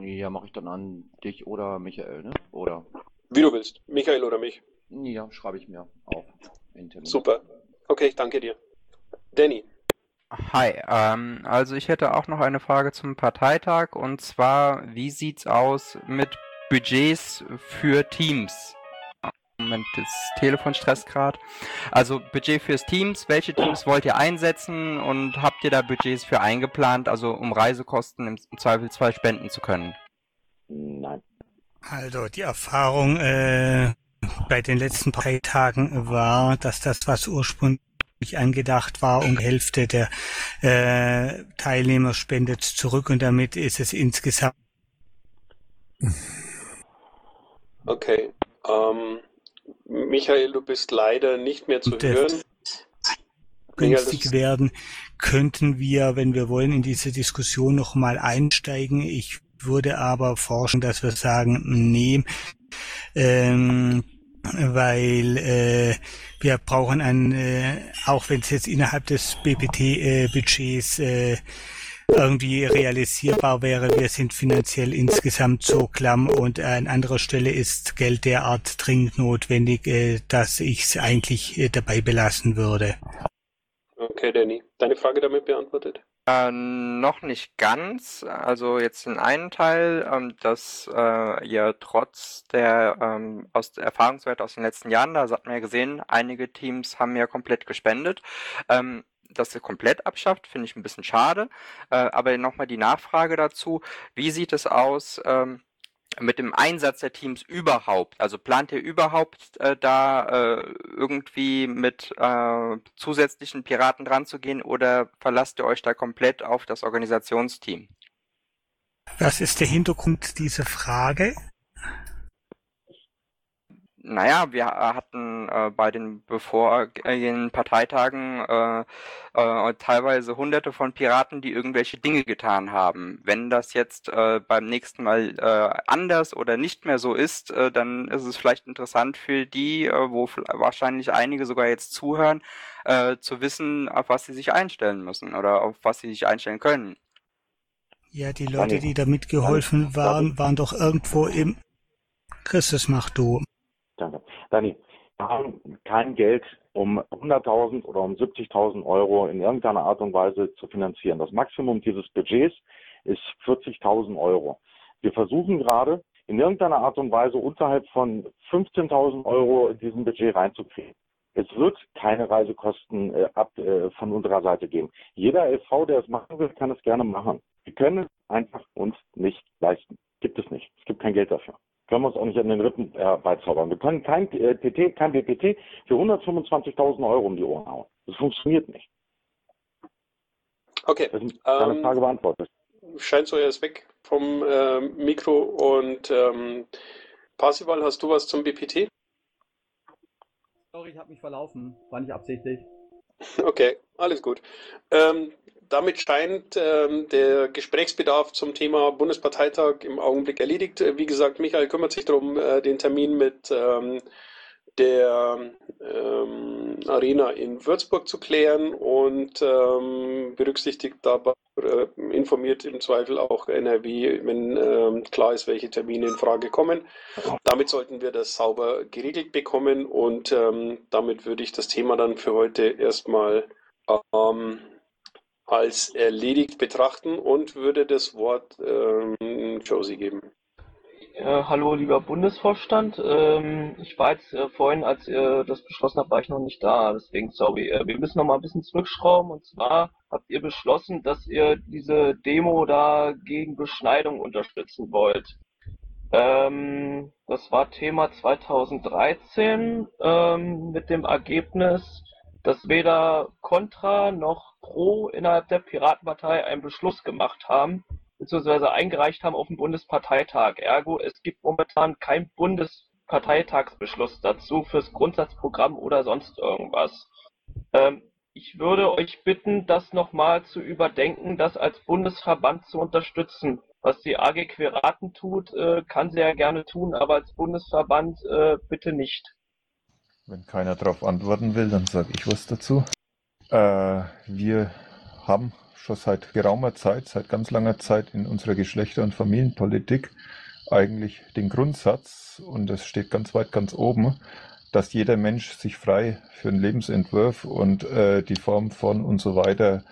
Ja, mache ich dann an dich oder Michael, ne? Oder? Wie du willst. Michael oder mich. Ja, schreibe ich mir auf. In Termin. Super. Okay, ich danke dir. Danny. Hi, ähm, also ich hätte auch noch eine Frage zum Parteitag und zwar, wie sieht's aus mit Budgets für Teams? Moment, das Telefon stresst gerade. Also Budget fürs Teams, welche Teams wollt ihr einsetzen und habt ihr da Budgets für eingeplant, also um Reisekosten im, im Zweifelsfall spenden zu können? Nein. Also die Erfahrung äh, bei den letzten drei Tagen war, dass das, was ursprünglich angedacht war, um die Hälfte der äh, Teilnehmer spendet zurück und damit ist es insgesamt Okay. Ähm, Michael, du bist leider nicht mehr zu Der- hören. Günstig werden, könnten wir, wenn wir wollen, in diese Diskussion nochmal einsteigen. Ich würde aber forschen, dass wir sagen, nee, ähm, weil äh, wir brauchen ein, äh, auch wenn es jetzt innerhalb des BPT-Budgets äh, irgendwie realisierbar wäre, wir sind finanziell insgesamt so klamm und an anderer Stelle ist Geld derart dringend notwendig, äh, dass ich es eigentlich äh, dabei belassen würde. Okay, Danny. Deine Frage damit beantwortet? Äh, noch nicht ganz. Also jetzt den einen Teil, ähm, dass äh, ihr trotz der ähm, aus der Erfahrungswerte aus den letzten Jahren, da hat man ja gesehen, einige Teams haben ja komplett gespendet. Ähm, dass ihr komplett abschafft, finde ich ein bisschen schade. Äh, aber nochmal die Nachfrage dazu: Wie sieht es aus? Ähm, mit dem Einsatz der Teams überhaupt? Also plant ihr überhaupt äh, da äh, irgendwie mit äh, zusätzlichen Piraten dran zu gehen oder verlasst ihr euch da komplett auf das Organisationsteam? Was ist der Hintergrund dieser Frage? Naja, wir äh, hatten äh, bei den bevorgehenden Parteitagen äh, äh, teilweise hunderte von Piraten, die irgendwelche Dinge getan haben. Wenn das jetzt äh, beim nächsten Mal äh, anders oder nicht mehr so ist, dann ist es vielleicht interessant für die, wo wahrscheinlich einige sogar jetzt zuhören, zu wissen, auf was sie sich einstellen müssen oder auf was sie sich einstellen können. Ja, die Leute, die da mitgeholfen Dani, waren, waren doch irgendwo im Christus mach du. Wir haben kein Geld, um 100.000 oder um 70.000 Euro in irgendeiner Art und Weise zu finanzieren. Das Maximum dieses Budgets ist 40.000 Euro. Wir versuchen gerade in irgendeiner Art und Weise unterhalb von 15.000 Euro in diesen Budget reinzukriegen. Es wird keine Reisekosten äh, ab, äh, von unserer Seite geben. Jeder LV, der es machen will, kann es gerne machen. Wir können es einfach uns nicht leisten. Gibt es nicht. Es gibt kein Geld dafür. Können wir uns auch nicht an den Rippen äh, beizaubern. Wir können kein äh, PT, kein BPT für 125.000 Euro um die Ohren hauen. Das funktioniert nicht. Okay. Das ist deine Ähm, Frage beantwortet. scheint so, er ist weg vom ähm, Mikro und ähm, Parsival, hast du was zum BPT? Sorry, ich habe mich verlaufen. War nicht absichtlich. Okay, alles gut. Ähm, damit scheint ähm, der Gesprächsbedarf zum Thema Bundesparteitag im Augenblick erledigt. Äh, Wie gesagt, Michael kümmert sich darum, äh, den Termin mit ähm, der ähm, Arena in Würzburg zu klären und ähm, berücksichtigt dabei, äh, informiert im Zweifel auch NRW, wenn ähm, klar ist, welche Termine in Frage kommen. Damit sollten wir das sauber geregelt bekommen und ähm, damit würde ich das Thema dann für heute erstmal ähm, als erledigt betrachten und würde das Wort ähm, Josie geben. Äh, hallo, lieber Bundesvorstand. Ähm, ich war jetzt äh, vorhin, als ihr das beschlossen habt, war ich noch nicht da. Deswegen, sorry. Äh, wir müssen noch mal ein bisschen zurückschrauben. Und zwar habt ihr beschlossen, dass ihr diese Demo da gegen Beschneidung unterstützen wollt. Ähm, das war Thema 2013 ähm, mit dem Ergebnis, dass weder Contra noch Pro innerhalb der Piratenpartei einen Beschluss gemacht haben, bzw. eingereicht haben auf dem Bundesparteitag. Ergo, es gibt momentan keinen Bundesparteitagsbeschluss dazu fürs Grundsatzprogramm oder sonst irgendwas. Ähm, ich würde euch bitten, das nochmal zu überdenken, das als Bundesverband zu unterstützen. Was die AG Queraten tut, äh, kann sie ja gerne tun, aber als Bundesverband äh, bitte nicht. Wenn keiner darauf antworten will, dann sage ich was dazu. Äh, wir haben schon seit geraumer Zeit, seit ganz langer Zeit in unserer Geschlechter- und Familienpolitik eigentlich den Grundsatz, und das steht ganz weit ganz oben, dass jeder Mensch sich frei für einen Lebensentwurf und äh, die Form von und so weiter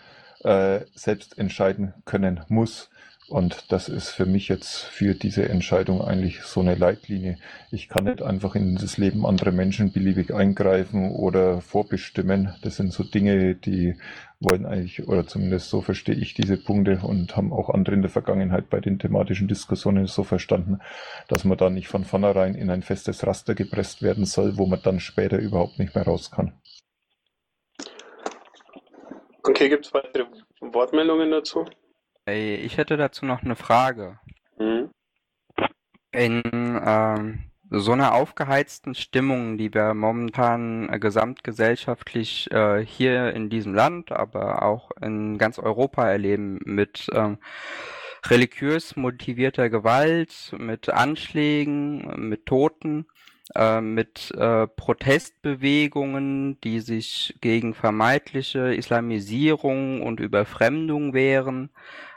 äh, selbst entscheiden können muss. Und das ist für mich jetzt für diese Entscheidung eigentlich so eine Leitlinie. Ich kann nicht einfach in das Leben anderer Menschen beliebig eingreifen oder vorbestimmen. Das sind so Dinge, die wollen eigentlich, oder zumindest so verstehe ich diese Punkte und haben auch andere in der Vergangenheit bei den thematischen Diskussionen so verstanden, dass man da nicht von vornherein in ein festes Raster gepresst werden soll, wo man dann später überhaupt nicht mehr raus kann. Okay, gibt es weitere Wortmeldungen dazu? Ich hätte dazu noch eine Frage. Mhm. In ähm, so einer aufgeheizten Stimmung, die wir momentan äh, gesamtgesellschaftlich äh, hier in diesem Land, aber auch in ganz Europa erleben, mit ähm, religiös motivierter Gewalt, mit Anschlägen, mit Toten, äh, mit äh, Protestbewegungen, die sich gegen vermeintliche Islamisierung und Überfremdung wehren.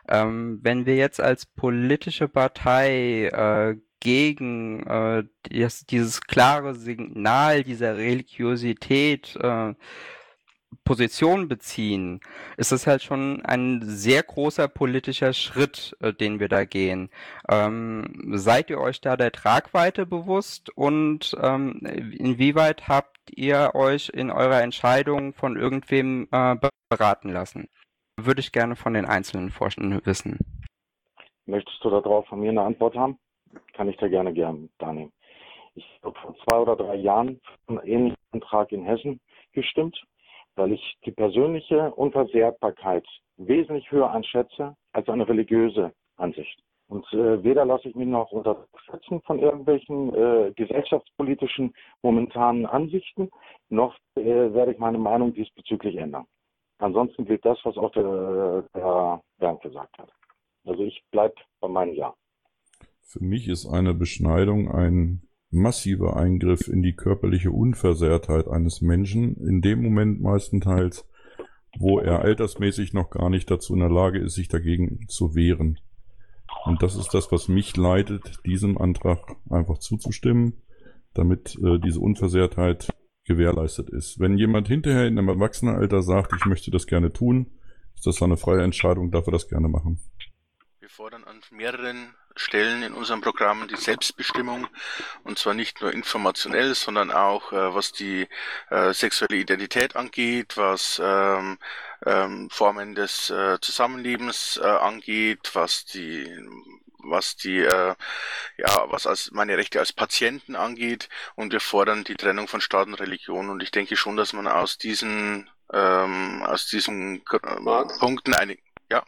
Ähm, wenn wir jetzt als politische Partei äh, gegen äh, das, dieses klare Signal dieser Religiosität äh, Position beziehen, ist es halt schon ein sehr großer politischer Schritt, äh, den wir da gehen. Ähm, seid ihr euch da der Tragweite bewusst und ähm, inwieweit habt ihr euch in eurer Entscheidung von irgendwem äh, beraten lassen? Würde ich gerne von den einzelnen Forschenden wissen. Möchtest du darauf von mir eine Antwort haben? Kann ich da gerne gerne darnehmen. Ich habe vor zwei oder drei Jahren für einen ähnlichen Antrag in Hessen gestimmt, weil ich die persönliche Unversehrtbarkeit wesentlich höher einschätze als eine religiöse Ansicht. Und äh, weder lasse ich mich noch unterstützen von irgendwelchen äh, gesellschaftspolitischen momentanen Ansichten, noch äh, werde ich meine Meinung diesbezüglich ändern. Ansonsten gilt das, was auch der, der Bernd gesagt hat. Also ich bleibe bei meinem Ja. Für mich ist eine Beschneidung ein massiver Eingriff in die körperliche Unversehrtheit eines Menschen, in dem Moment meistenteils, wo er altersmäßig noch gar nicht dazu in der Lage ist, sich dagegen zu wehren. Und das ist das, was mich leitet, diesem Antrag einfach zuzustimmen, damit äh, diese Unversehrtheit gewährleistet ist. Wenn jemand hinterher in einem Erwachsenenalter sagt, ich möchte das gerne tun, ist das eine freie Entscheidung, darf er das gerne machen. Wir fordern an mehreren Stellen in unserem Programm die Selbstbestimmung und zwar nicht nur informationell, sondern auch äh, was die äh, sexuelle Identität angeht, was ähm, ähm, Formen des äh, Zusammenlebens äh, angeht, was die was die, äh, ja, was als meine Rechte als Patienten angeht und wir fordern die Trennung von Staat und Religion und ich denke schon, dass man aus diesen, ähm, aus diesen äh, Punkten einig, ja,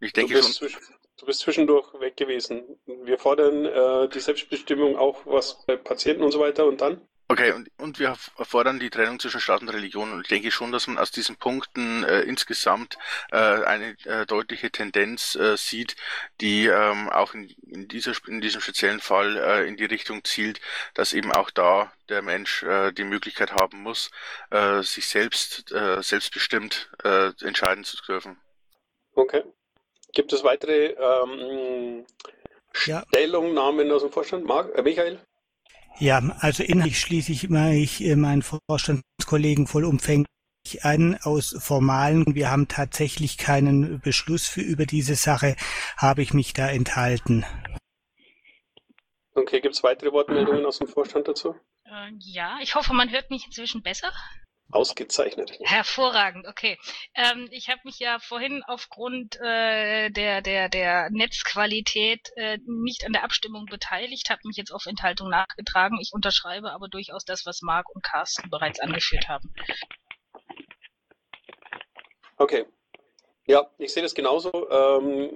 ich denke du schon. Du bist zwischendurch weg gewesen. Wir fordern äh, die Selbstbestimmung auch was bei Patienten und so weiter und dann? Okay, und, und wir fordern die Trennung zwischen Staat und Religion. Und ich denke schon, dass man aus diesen Punkten äh, insgesamt äh, eine äh, deutliche Tendenz äh, sieht, die ähm, auch in, in, dieser, in diesem speziellen Fall äh, in die Richtung zielt, dass eben auch da der Mensch äh, die Möglichkeit haben muss, äh, sich selbst äh, selbstbestimmt äh, entscheiden zu dürfen. Okay. Gibt es weitere ähm, Ja. Stellungnahmen aus dem Vorstand? Marc, äh, Michael? Ja, also inhaltlich schließe ich äh, meinen Vorstandskollegen vollumfänglich an. Aus formalen, wir haben tatsächlich keinen Beschluss für über diese Sache, habe ich mich da enthalten. Okay, gibt es weitere Wortmeldungen aus dem Vorstand dazu? Äh, ja, ich hoffe, man hört mich inzwischen besser. Ausgezeichnet. Hervorragend, okay. Ähm, ich habe mich ja vorhin aufgrund äh, der, der, der Netzqualität äh, nicht an der Abstimmung beteiligt, habe mich jetzt auf Enthaltung nachgetragen. Ich unterschreibe aber durchaus das, was Marc und Carsten bereits angeführt haben. Okay. Ja, ich sehe das genauso. Ähm,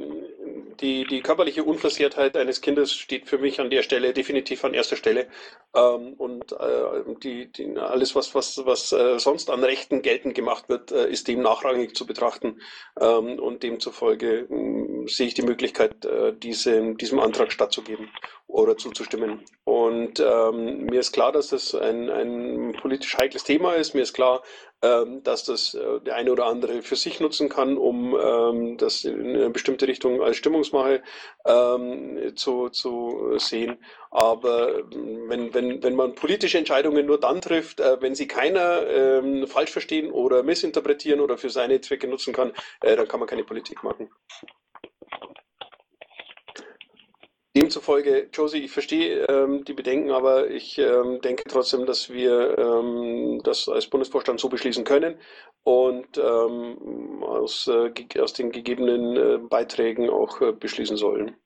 die, die körperliche Unversehrtheit eines Kindes steht für mich an der Stelle definitiv an erster Stelle. Ähm, und äh, die, die, alles, was, was, was äh, sonst an Rechten geltend gemacht wird, äh, ist dem nachrangig zu betrachten. Ähm, und demzufolge mh, sehe ich die Möglichkeit, äh, diese, diesem Antrag stattzugeben oder zuzustimmen. Und ähm, mir ist klar, dass das ein, ein politisch heikles Thema ist. Mir ist klar, ähm, dass das äh, der eine oder andere für sich nutzen kann, um ähm, das in eine bestimmte Richtung als Stimmungsmache ähm, zu, zu sehen. Aber ähm, wenn, wenn, wenn man politische Entscheidungen nur dann trifft, äh, wenn sie keiner ähm, falsch verstehen oder missinterpretieren oder für seine Zwecke nutzen kann, äh, dann kann man keine Politik machen. Demzufolge, Josie, ich verstehe ähm, die Bedenken, aber ich ähm, denke trotzdem, dass wir ähm, das als Bundesvorstand so beschließen können und ähm, aus, äh, aus den gegebenen äh, Beiträgen auch äh, beschließen sollen.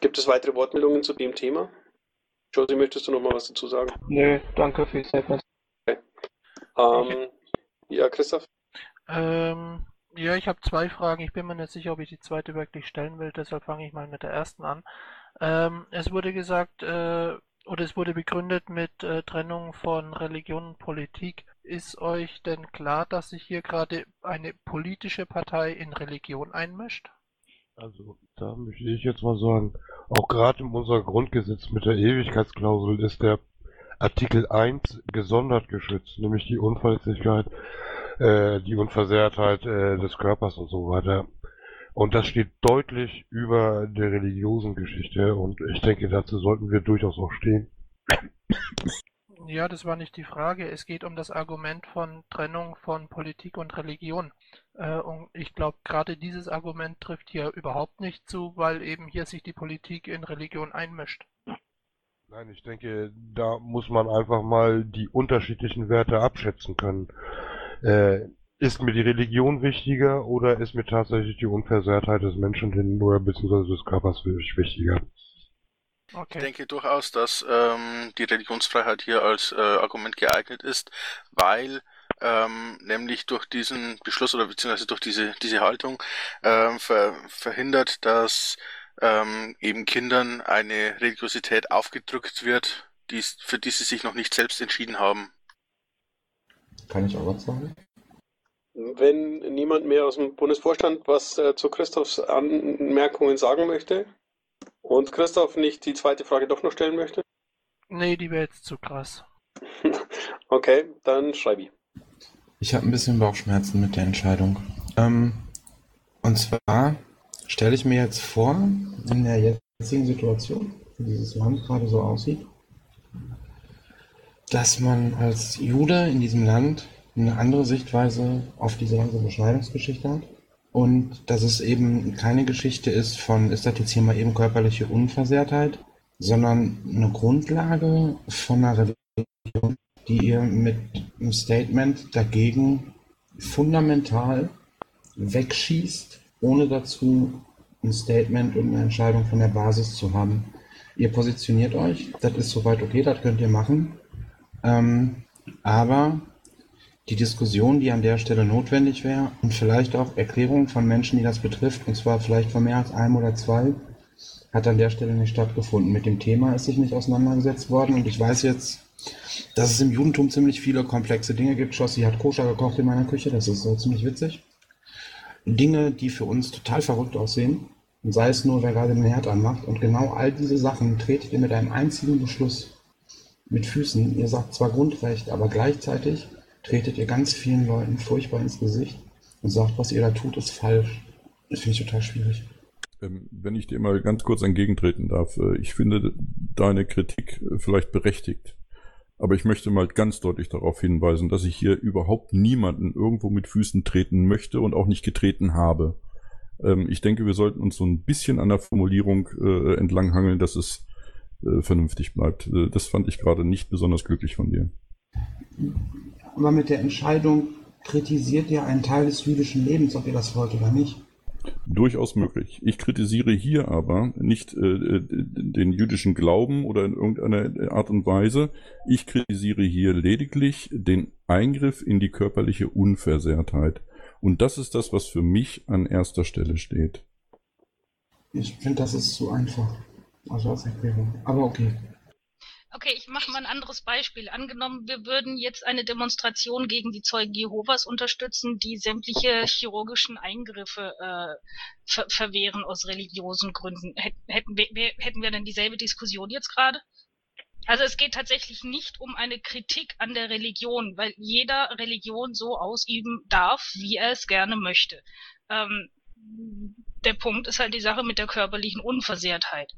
Gibt es weitere Wortmeldungen zu dem Thema? Josie, möchtest du noch mal was dazu sagen? Nö, danke für die Statement. Okay. Ähm, ja, Christoph? Ähm, ja, ich habe zwei Fragen. Ich bin mir nicht sicher, ob ich die zweite wirklich stellen will, deshalb fange ich mal mit der ersten an. Ähm, es wurde gesagt, äh, oder es wurde begründet mit äh, Trennung von Religion und Politik. Ist euch denn klar, dass sich hier gerade eine politische Partei in Religion einmischt? Also, da möchte ich jetzt mal sagen, auch gerade in unser Grundgesetz mit der Ewigkeitsklausel ist der Artikel 1 gesondert geschützt, nämlich die Unverletzlichkeit, äh, die Unversehrtheit äh, des Körpers und so weiter. Und das steht deutlich über der religiösen Geschichte und ich denke, dazu sollten wir durchaus auch stehen. Ja, das war nicht die Frage. Es geht um das Argument von Trennung von Politik und Religion. Äh, und ich glaube, gerade dieses Argument trifft hier überhaupt nicht zu, weil eben hier sich die Politik in Religion einmischt. Nein, ich denke, da muss man einfach mal die unterschiedlichen Werte abschätzen können. Äh, ist mir die Religion wichtiger oder ist mir tatsächlich die Unversehrtheit des Menschen oder beziehungsweise des Körpers wichtiger? Okay. Ich denke durchaus, dass ähm, die Religionsfreiheit hier als äh, Argument geeignet ist, weil ähm, nämlich durch diesen Beschluss oder beziehungsweise durch diese, diese Haltung ähm, ver, verhindert, dass ähm, eben Kindern eine Religiosität aufgedrückt wird, die, für die sie sich noch nicht selbst entschieden haben. Kann ich auch was sagen? Wenn niemand mehr aus dem Bundesvorstand was äh, zu Christophs Anmerkungen sagen möchte und Christoph nicht die zweite Frage doch noch stellen möchte? Nee, die wäre jetzt zu krass. okay, dann schreibe ich. Ich habe ein bisschen Bauchschmerzen mit der Entscheidung. Ähm, und zwar stelle ich mir jetzt vor, in der jetzigen Situation, wie dieses Land gerade so aussieht, dass man als Jude in diesem Land eine andere Sichtweise auf diese ganze Beschneidungsgeschichte hat. Und dass es eben keine Geschichte ist von, ist das jetzt hier mal eben körperliche Unversehrtheit, sondern eine Grundlage von einer Religion, die ihr mit einem Statement dagegen fundamental wegschießt, ohne dazu ein Statement und eine Entscheidung von der Basis zu haben. Ihr positioniert euch, das ist soweit okay, das könnt ihr machen. Ähm, aber die Diskussion, die an der Stelle notwendig wäre und vielleicht auch Erklärungen von Menschen, die das betrifft, und zwar vielleicht von mehr als einem oder zwei, hat an der Stelle nicht stattgefunden. Mit dem Thema ist sich nicht auseinandergesetzt worden und ich weiß jetzt, dass es im Judentum ziemlich viele komplexe Dinge gibt. Schossi hat Koscher gekocht in meiner Küche, das ist so ziemlich witzig. Dinge, die für uns total verrückt aussehen, sei es nur, wer gerade den Herd anmacht. Und genau all diese Sachen tretet ihr mit einem einzigen Beschluss mit Füßen. Ihr sagt zwar Grundrecht, aber gleichzeitig tretet ihr ganz vielen Leuten furchtbar ins Gesicht und sagt, was ihr da tut, ist falsch. Das finde ich total schwierig. Ähm, wenn ich dir mal ganz kurz entgegentreten darf, äh, ich finde deine Kritik äh, vielleicht berechtigt. Aber ich möchte mal ganz deutlich darauf hinweisen, dass ich hier überhaupt niemanden irgendwo mit Füßen treten möchte und auch nicht getreten habe. Ähm, ich denke, wir sollten uns so ein bisschen an der Formulierung äh, entlanghangeln, dass es äh, vernünftig bleibt. Äh, das fand ich gerade nicht besonders glücklich von dir. Aber mit der Entscheidung kritisiert ihr einen Teil des jüdischen Lebens, ob ihr das wollt oder nicht. Durchaus möglich. Ich kritisiere hier aber nicht äh, äh, den jüdischen Glauben oder in irgendeiner Art und Weise. Ich kritisiere hier lediglich den Eingriff in die körperliche Unversehrtheit. Und das ist das, was für mich an erster Stelle steht. Ich finde, das ist zu einfach. Also als Erklärung. Aber okay. Okay, ich mache mal ein anderes Beispiel. Angenommen, wir würden jetzt eine Demonstration gegen die Zeugen Jehovas unterstützen, die sämtliche chirurgischen Eingriffe äh, ver verwehren aus religiösen Gründen. Hätten wir, hätten wir denn dieselbe Diskussion jetzt gerade? Also es geht tatsächlich nicht um eine Kritik an der Religion, weil jeder Religion so ausüben darf, wie er es gerne möchte. Ähm, der Punkt ist halt die Sache mit der körperlichen Unversehrtheit.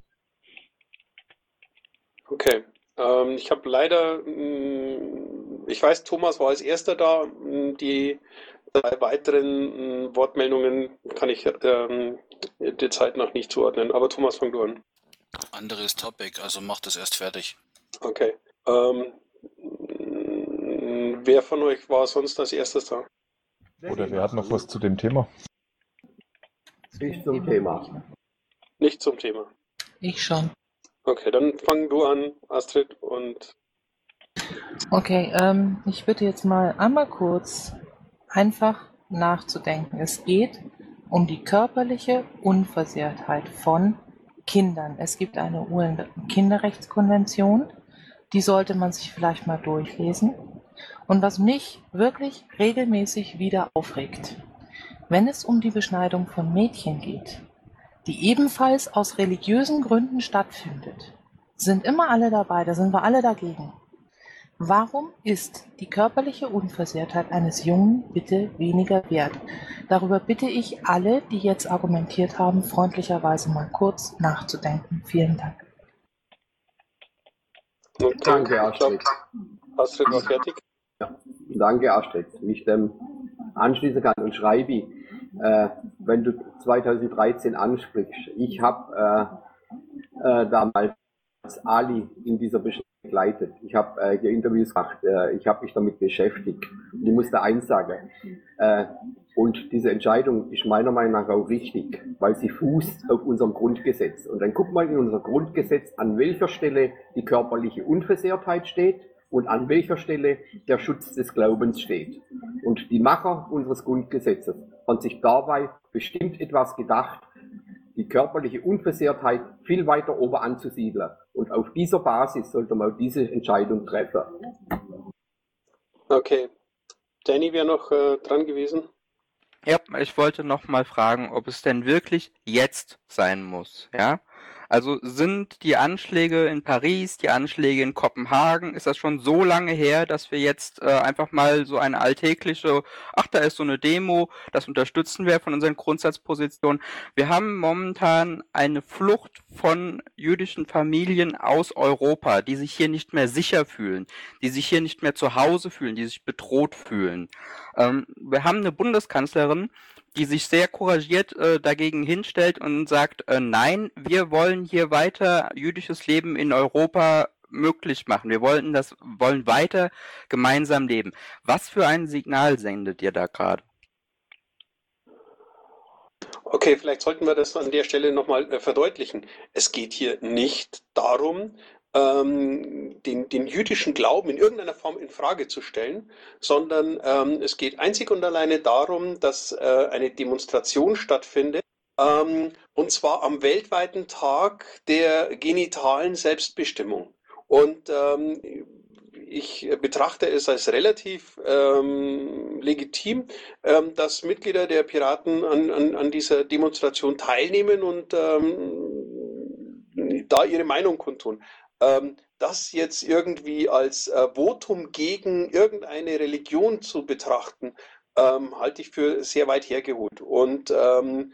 Okay. Ähm, ich habe leider, mh, mm, ich weiß, Thomas war als erster da. Mm, die drei weiteren mh, mm, Wortmeldungen kann ich ähm, der Zeit nach nicht zuordnen. Aber Thomas, fang du an. Anderes Topic, also mach das erst fertig. Okay. Ähm, wer von euch war sonst als erstes da? Oder wer hat noch was zu dem Thema? Nicht zum Thema. Nicht zum Thema. Ich schon. Okay, dann fang du an, Astrid, und. Okay, ähm, ich bitte jetzt mal einmal kurz einfach nachzudenken. Es geht um die körperliche Unversehrtheit von Kindern. Es gibt eine UN-Kinderrechtskonvention, die sollte man sich vielleicht mal durchlesen. Und was mich wirklich regelmäßig wieder aufregt, wenn es um die Beschneidung von Mädchen geht, die ebenfalls aus religiösen Gründen stattfindet, sind immer alle dabei, da sind wir alle dagegen. Warum ist die körperliche Unversehrtheit eines Jungen bitte weniger wert? Darüber bitte ich alle, die jetzt argumentiert haben, freundlicherweise mal kurz nachzudenken. Vielen Dank. Danke, Astrid. Astrid war fertig? Ja, danke, Astrid. Ich dem anschließen kann und schreibe, äh, wenn du 2013 ansprichst, ich habe äh, äh, damals Ali in dieser Beschreibung begleitet. Ich habe äh, Interviews gemacht, äh, ich habe mich damit beschäftigt. Und ich muss da eins sagen. Äh, und diese Entscheidung ist meiner Meinung nach auch richtig, weil sie fußt auf unserem Grundgesetz. Und dann guck mal in unser Grundgesetz, an welcher Stelle die körperliche Unversehrtheit steht und an welcher Stelle der Schutz des Glaubens steht. Und die Macher unseres Grundgesetzes haben sich dabei bestimmt etwas gedacht, die körperliche Unversehrtheit viel weiter oben anzusiedeln. Und auf dieser Basis sollte man diese Entscheidung treffen. Okay. Danny wäre noch äh, dran gewesen. Ja, ich wollte noch mal fragen, ob es denn wirklich jetzt sein muss, ja? Also sind die Anschläge in Paris, die Anschläge in Kopenhagen, ist das schon so lange her, dass wir jetzt äh, einfach mal so eine alltägliche, ach, da ist so eine Demo, das unterstützen wir von unseren Grundsatzpositionen. Wir haben momentan eine Flucht von jüdischen Familien aus Europa, die sich hier nicht mehr sicher fühlen, die sich hier nicht mehr zu Hause fühlen, die sich bedroht fühlen. Ähm, wir haben eine Bundeskanzlerin, die sich sehr couragiert äh, dagegen hinstellt und sagt, äh, nein, wir wollen hier weiter jüdisches Leben in Europa möglich machen. Wir wollen das, wollen weiter gemeinsam leben. Was für ein Signal sendet ihr da gerade? Okay, vielleicht sollten wir das an der Stelle nochmal äh, verdeutlichen. Es geht hier nicht darum, ähm, den, den jüdischen Glauben in irgendeiner Form in Frage zu stellen, sondern ähm, es geht einzig und alleine darum, dass äh, eine Demonstration stattfindet, ähm, und zwar am weltweiten Tag der genitalen Selbstbestimmung. Und ähm, ich betrachte es als relativ ähm, legitim, ähm, dass Mitglieder der Piraten an, an, an dieser Demonstration teilnehmen und ähm, da ihre Meinung kundtun. Ähm, das jetzt irgendwie als äh, Votum gegen irgendeine Religion zu betrachten, ähm, halte ich für sehr weit hergeholt und ähm,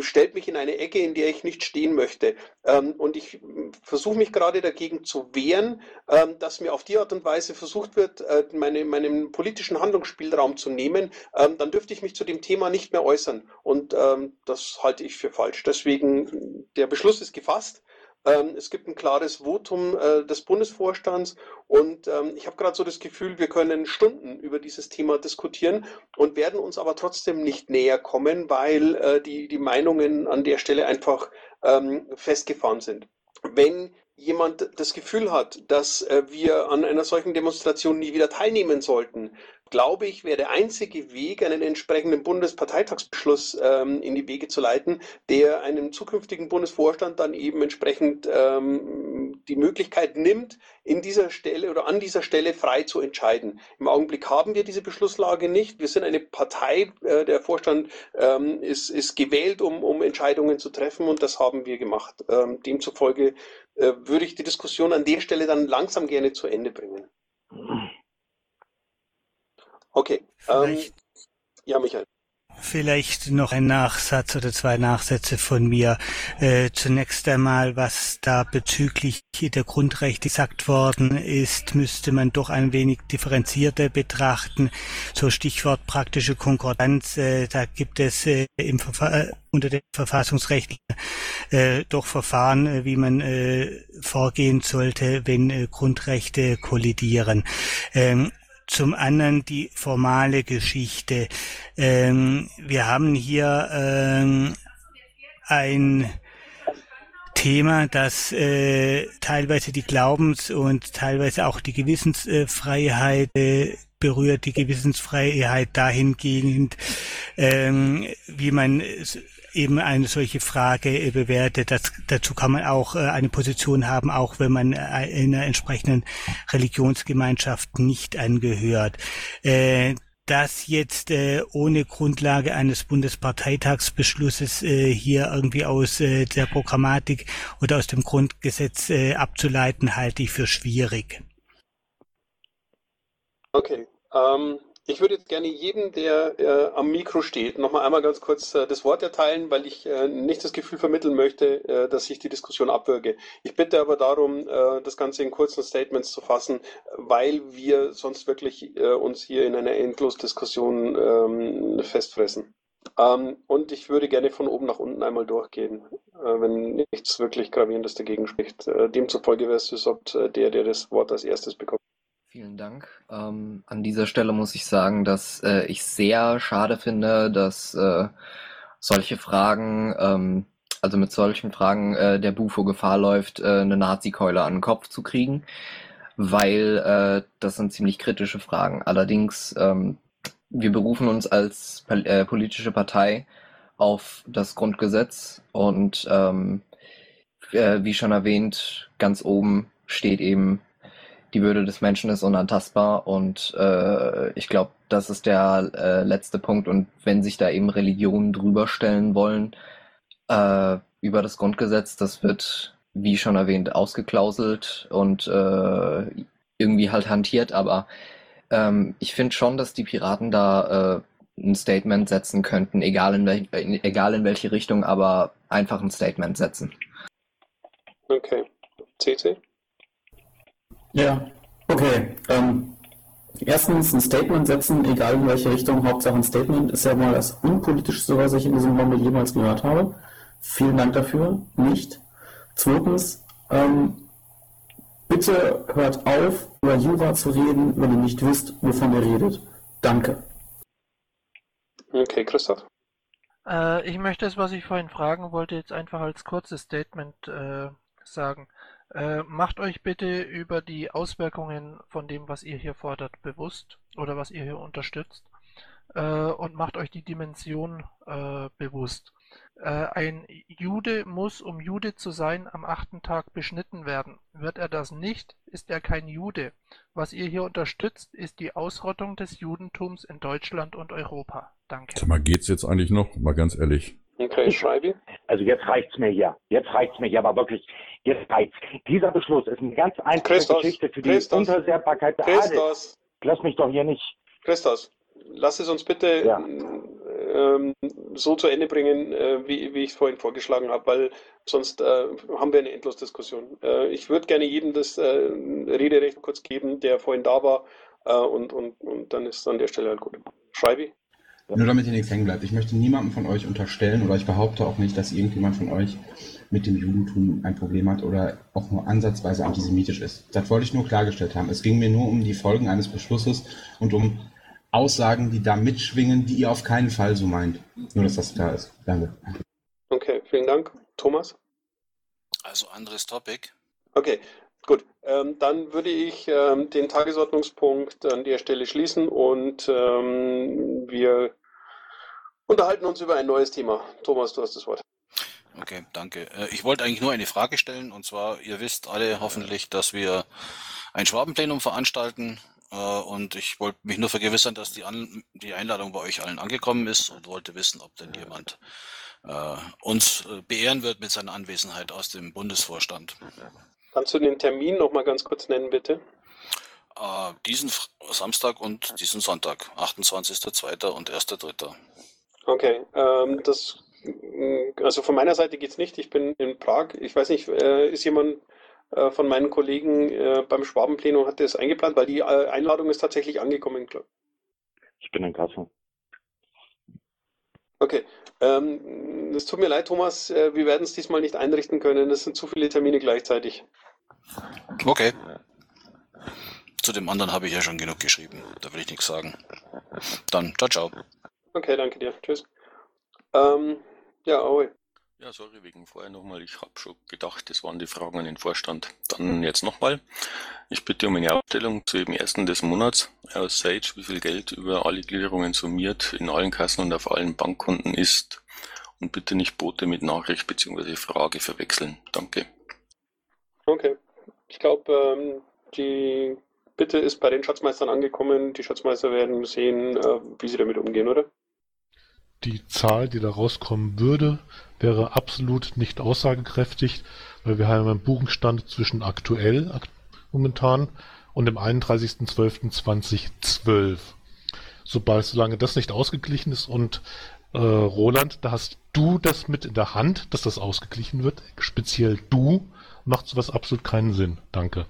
stellt mich in eine Ecke, in der ich nicht stehen möchte. Ähm, und ich versuche mich gerade dagegen zu wehren, ähm, dass mir auf die Art und Weise versucht wird, äh, meine, meinen politischen Handlungsspielraum zu nehmen. Ähm, dann dürfte ich mich zu dem Thema nicht mehr äußern. Und ähm, das halte ich für falsch. Deswegen, der Beschluss ist gefasst. Ähm, es gibt ein klares Votum äh, des Bundesvorstands und ähm, ich habe gerade so das Gefühl, wir können Stunden über dieses Thema diskutieren und werden uns aber trotzdem nicht näher kommen, weil äh, die, die Meinungen an der Stelle einfach ähm, festgefahren sind. Wenn jemand das Gefühl hat, dass äh, wir an einer solchen Demonstration nie wieder teilnehmen sollten, glaube ich, wäre der einzige Weg, einen entsprechenden Bundesparteitagsbeschluss ähm, in die Wege zu leiten, der einem zukünftigen Bundesvorstand dann eben entsprechend ähm, die Möglichkeit nimmt, in dieser Stelle oder an dieser Stelle frei zu entscheiden. Im Augenblick haben wir diese Beschlusslage nicht. Wir sind eine Partei, äh, der Vorstand ähm, ist, ist gewählt, um, um Entscheidungen zu treffen und das haben wir gemacht. Ähm, demzufolge äh, würde ich die Diskussion an der Stelle dann langsam gerne zu Ende bringen. Okay. Ähm, ja, Michael. Vielleicht noch ein Nachsatz oder zwei Nachsätze von mir. Äh, zunächst einmal, was da bezüglich der Grundrechte gesagt worden ist, müsste man doch ein wenig differenzierter betrachten. So Stichwort praktische Konkordanz, äh, da gibt es äh, im Verfa unter den Verfassungsrechten äh, doch Verfahren, äh, wie man äh, vorgehen sollte, wenn äh, Grundrechte kollidieren. Ähm, zum anderen die formale Geschichte. Ähm, wir haben hier ähm, ein Thema, das äh, teilweise die Glaubens- und teilweise auch die Gewissensfreiheit äh, berührt, die Gewissensfreiheit dahingehend, ähm, wie man eben eine solche Frage äh, bewertet. Das, dazu kann man auch äh, eine Position haben, auch wenn man äh, in einer entsprechenden Religionsgemeinschaft nicht angehört. Das jetzt ohne Grundlage eines Bundesparteitagsbeschlusses hier irgendwie aus der Programmatik oder aus dem Grundgesetz abzuleiten, halte ich für schwierig. Okay. Ähm, ich würde jetzt gerne jedem, der äh, am Mikro steht, nochmal einmal ganz kurz äh, das Wort erteilen, weil ich äh, nicht das Gefühl vermitteln möchte, äh, dass ich die Diskussion abwürge. Ich bitte aber darum, äh, das Ganze in kurzen Statements zu fassen, weil wir sonst wirklich äh, uns hier in einer Endlosdiskussion ähm, festfressen. Ähm, und ich würde gerne von oben nach unten einmal durchgehen, wenn nichts wirklich Gravierendes dagegen spricht. demzufolge wäre es der, der das Wort als erstes bekommt. Vielen Dank. Ähm, an dieser Stelle muss ich sagen, dass äh, ich sehr schade finde, dass äh, solche Fragen, ähm, also mit solchen Fragen äh, der Bufo Gefahr läuft, äh, eine Nazi-Keule an den Kopf zu kriegen, weil äh, das sind ziemlich kritische Fragen. Allerdings, ähm, wir berufen uns als äh, politische Partei auf das Grundgesetz und ähm, äh, wie schon erwähnt, ganz oben steht eben die Würde des Menschen ist unantastbar und äh, ich glaube, das ist der äh, letzte Punkt. Und wenn sich da eben Religionen drüber stellen wollen äh, über das Grundgesetz, das wird, wie schon erwähnt, ausgeklauselt und äh, irgendwie halt hantiert. Aber ähm, ich finde schon, dass die Piraten da äh, ein Statement setzen könnten, egal in, welch, egal in welche Richtung, aber einfach ein Statement setzen. Okay. CC? Ja, okay. Ähm, erstens ein Statement setzen, egal in welche Richtung, Hauptsache ein Statement, ist ja mal das unpolitischste, was ich in diesem Moment jemals gehört habe. Vielen Dank dafür. Nicht. Zweitens, ähm, bitte hört auf, über Jura zu reden, wenn ihr nicht wisst, wovon ihr redet. Danke. Okay, Christoph. Äh, ich möchte es, was ich vorhin fragen wollte, jetzt einfach als kurzes Statement äh, sagen. Äh, macht euch bitte über die Auswirkungen von dem, was ihr hier fordert, bewusst oder was ihr hier unterstützt äh, und macht euch die Dimension äh, bewusst. Äh, ein Jude muss, um Jude zu sein, am achten Tag beschnitten werden. Wird er das nicht, ist er kein Jude. Was ihr hier unterstützt, ist die Ausrottung des Judentums in Deutschland und Europa. Danke. Sag mal, geht's jetzt eigentlich noch? Mal ganz ehrlich. Okay, Schreibi. Also jetzt reicht's mir hier. Jetzt reicht's mir hier, aber wirklich, jetzt reicht's. Dieser Beschluss ist eine ganz einfache Christos, Geschichte für die Christos, Unversehrbarkeit der Christos. Lass mich doch hier nicht. Christos, lass es uns bitte Ja. ähm, so zu Ende bringen, äh, wie, wie ich es vorhin vorgeschlagen habe, weil sonst äh, haben wir eine Endlosdiskussion. Äh, ich würde gerne jedem das äh, Rederecht kurz geben, der vorhin da war, äh, und, und, und dann ist es an der Stelle halt gut. Schreibi? Nur damit hier nichts hängen bleibt. Ich möchte niemandem von euch unterstellen oder ich behaupte auch nicht, dass irgendjemand von euch mit dem Judentum ein Problem hat oder auch nur ansatzweise antisemitisch ist. Das wollte ich nur klargestellt haben. Es ging mir nur um die Folgen eines Beschlusses und um Aussagen, die da mitschwingen, die ihr auf keinen Fall so meint. Nur, dass das klar ist. Danke. Okay, vielen Dank. Thomas? Also anderes Topic. Okay, gut. Ähm, dann würde ich ähm, den Tagesordnungspunkt an der Stelle schließen und ähm, wir unterhalten uns über ein neues Thema. Thomas, du hast das Wort. Okay, danke. Äh, Ich wollte eigentlich nur eine Frage stellen, und zwar, ihr wisst alle hoffentlich, dass wir ein Schwabenplenum veranstalten, äh, und ich wollte mich nur vergewissern, dass die, An die Einladung bei euch allen angekommen ist und wollte wissen, ob denn jemand äh, uns äh, beehren wird mit seiner Anwesenheit aus dem Bundesvorstand. Kannst du den Termin noch mal ganz kurz nennen, bitte? Äh, diesen Samstag und diesen Sonntag, 28.02. und 1.03. Okay, ähm, das, also von meiner Seite geht's nicht. Ich bin in Prag. Ich weiß nicht, äh, ist jemand äh, von meinen Kollegen äh, beim Schwabenplenum hat das eingeplant, weil die äh, Einladung ist tatsächlich angekommen, glaub. Ich bin in Kassel. Okay, ähm, es tut mir leid, Thomas, äh, wir werden es diesmal nicht einrichten können. Es sind zu viele Termine gleichzeitig. Okay. Zu dem anderen habe ich ja schon genug geschrieben. Da will ich nichts sagen. Dann, ciao, ciao. Okay, danke dir. Tschüss. Ähm, ja, Aoi. Ja, sorry wegen vorher nochmal. Ich habe schon gedacht, das waren die Fragen an den Vorstand. Dann jetzt nochmal. Ich bitte um eine Aufstellung zu jedem ersten des Monats aus Sage, wie viel Geld über alle Gliederungen summiert in allen Kassen und auf allen Bankkonten ist. Und bitte nicht Boote mit Nachricht bzw. Frage verwechseln. Danke. Okay. Ich glaube, ähm, die Bitte ist bei den Schatzmeistern angekommen. Die Schatzmeister werden sehen, äh, wie sie damit umgehen, oder? Die Zahl, die da rauskommen würde, wäre absolut nicht aussagekräftig, weil wir haben einen Buchungsstand zwischen aktuell ak momentan und dem 31.12.2012. Sobald, solange das nicht ausgeglichen ist und äh, Roland, da hast du das mit in der Hand, dass das ausgeglichen wird, speziell du, macht sowas absolut keinen Sinn. Danke.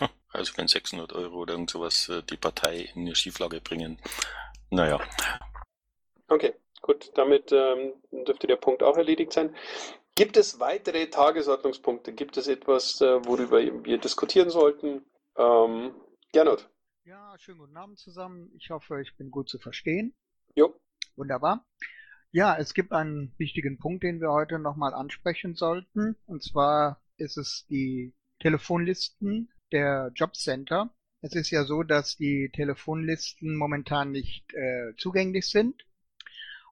Also wenn 600 Euro oder irgend sowas äh, die Partei in eine Schieflage bringen. Naja. Okay, gut. Damit ähm, dürfte der Punkt auch erledigt sein. Gibt es weitere Tagesordnungspunkte? Gibt es etwas, äh, worüber wir diskutieren sollten? Ähm, Gernot. Ja, schönen guten Abend zusammen. Ich hoffe, ich bin gut zu verstehen. Jo. Wunderbar. Ja, es gibt einen wichtigen Punkt, den wir heute nochmal ansprechen sollten. Und zwar ist es die Telefonlisten der Jobcenter. Es ist ja so, dass die Telefonlisten momentan nicht äh, zugänglich sind.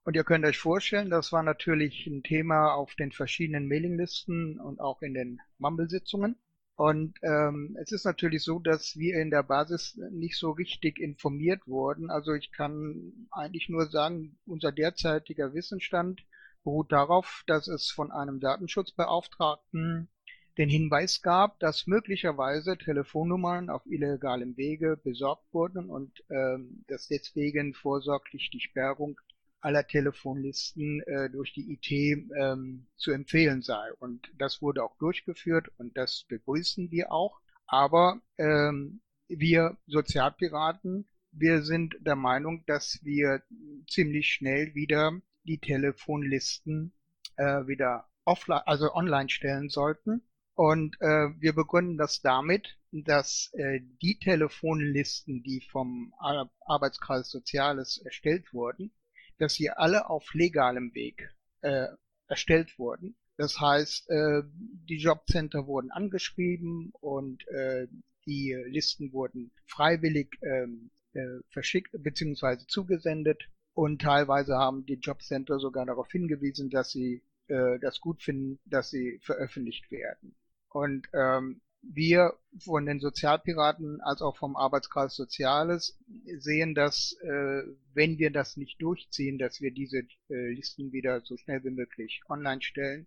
Und ihr könnt euch vorstellen, das war natürlich ein Thema auf den verschiedenen Mailinglisten und auch in den Mumble-Sitzungen. Und ähm, es ist natürlich so, dass wir in der Basis nicht so richtig informiert wurden. Also ich kann eigentlich nur sagen, unser derzeitiger Wissensstand beruht darauf, dass es von einem Datenschutzbeauftragten den Hinweis gab, dass möglicherweise Telefonnummern auf illegalem Wege besorgt wurden und ähm, dass deswegen vorsorglich die Sperrung aller Telefonlisten äh, durch die IT ähm, zu empfehlen sei. Und das wurde auch durchgeführt und das begrüßen wir auch. Aber ähm, wir Sozialpiraten, wir sind der Meinung, dass wir ziemlich schnell wieder die Telefonlisten äh, wieder offline, also online stellen sollten. Und äh, wir begründen das damit, dass äh, die Telefonlisten, die vom Ar Arbeitskreis Soziales erstellt wurden, dass sie alle auf legalem Weg äh, erstellt wurden. Das heißt, äh, die Jobcenter wurden angeschrieben und äh, die Listen wurden freiwillig ähm, äh, verschickt bzw. zugesendet und teilweise haben die Jobcenter sogar darauf hingewiesen, dass sie äh, das gut finden, dass sie veröffentlicht werden. Und ähm, wir von den Sozialpiraten als auch vom Arbeitskreis Soziales sehen, dass äh, wenn wir das nicht durchziehen, dass wir diese äh, Listen wieder so schnell wie möglich online stellen,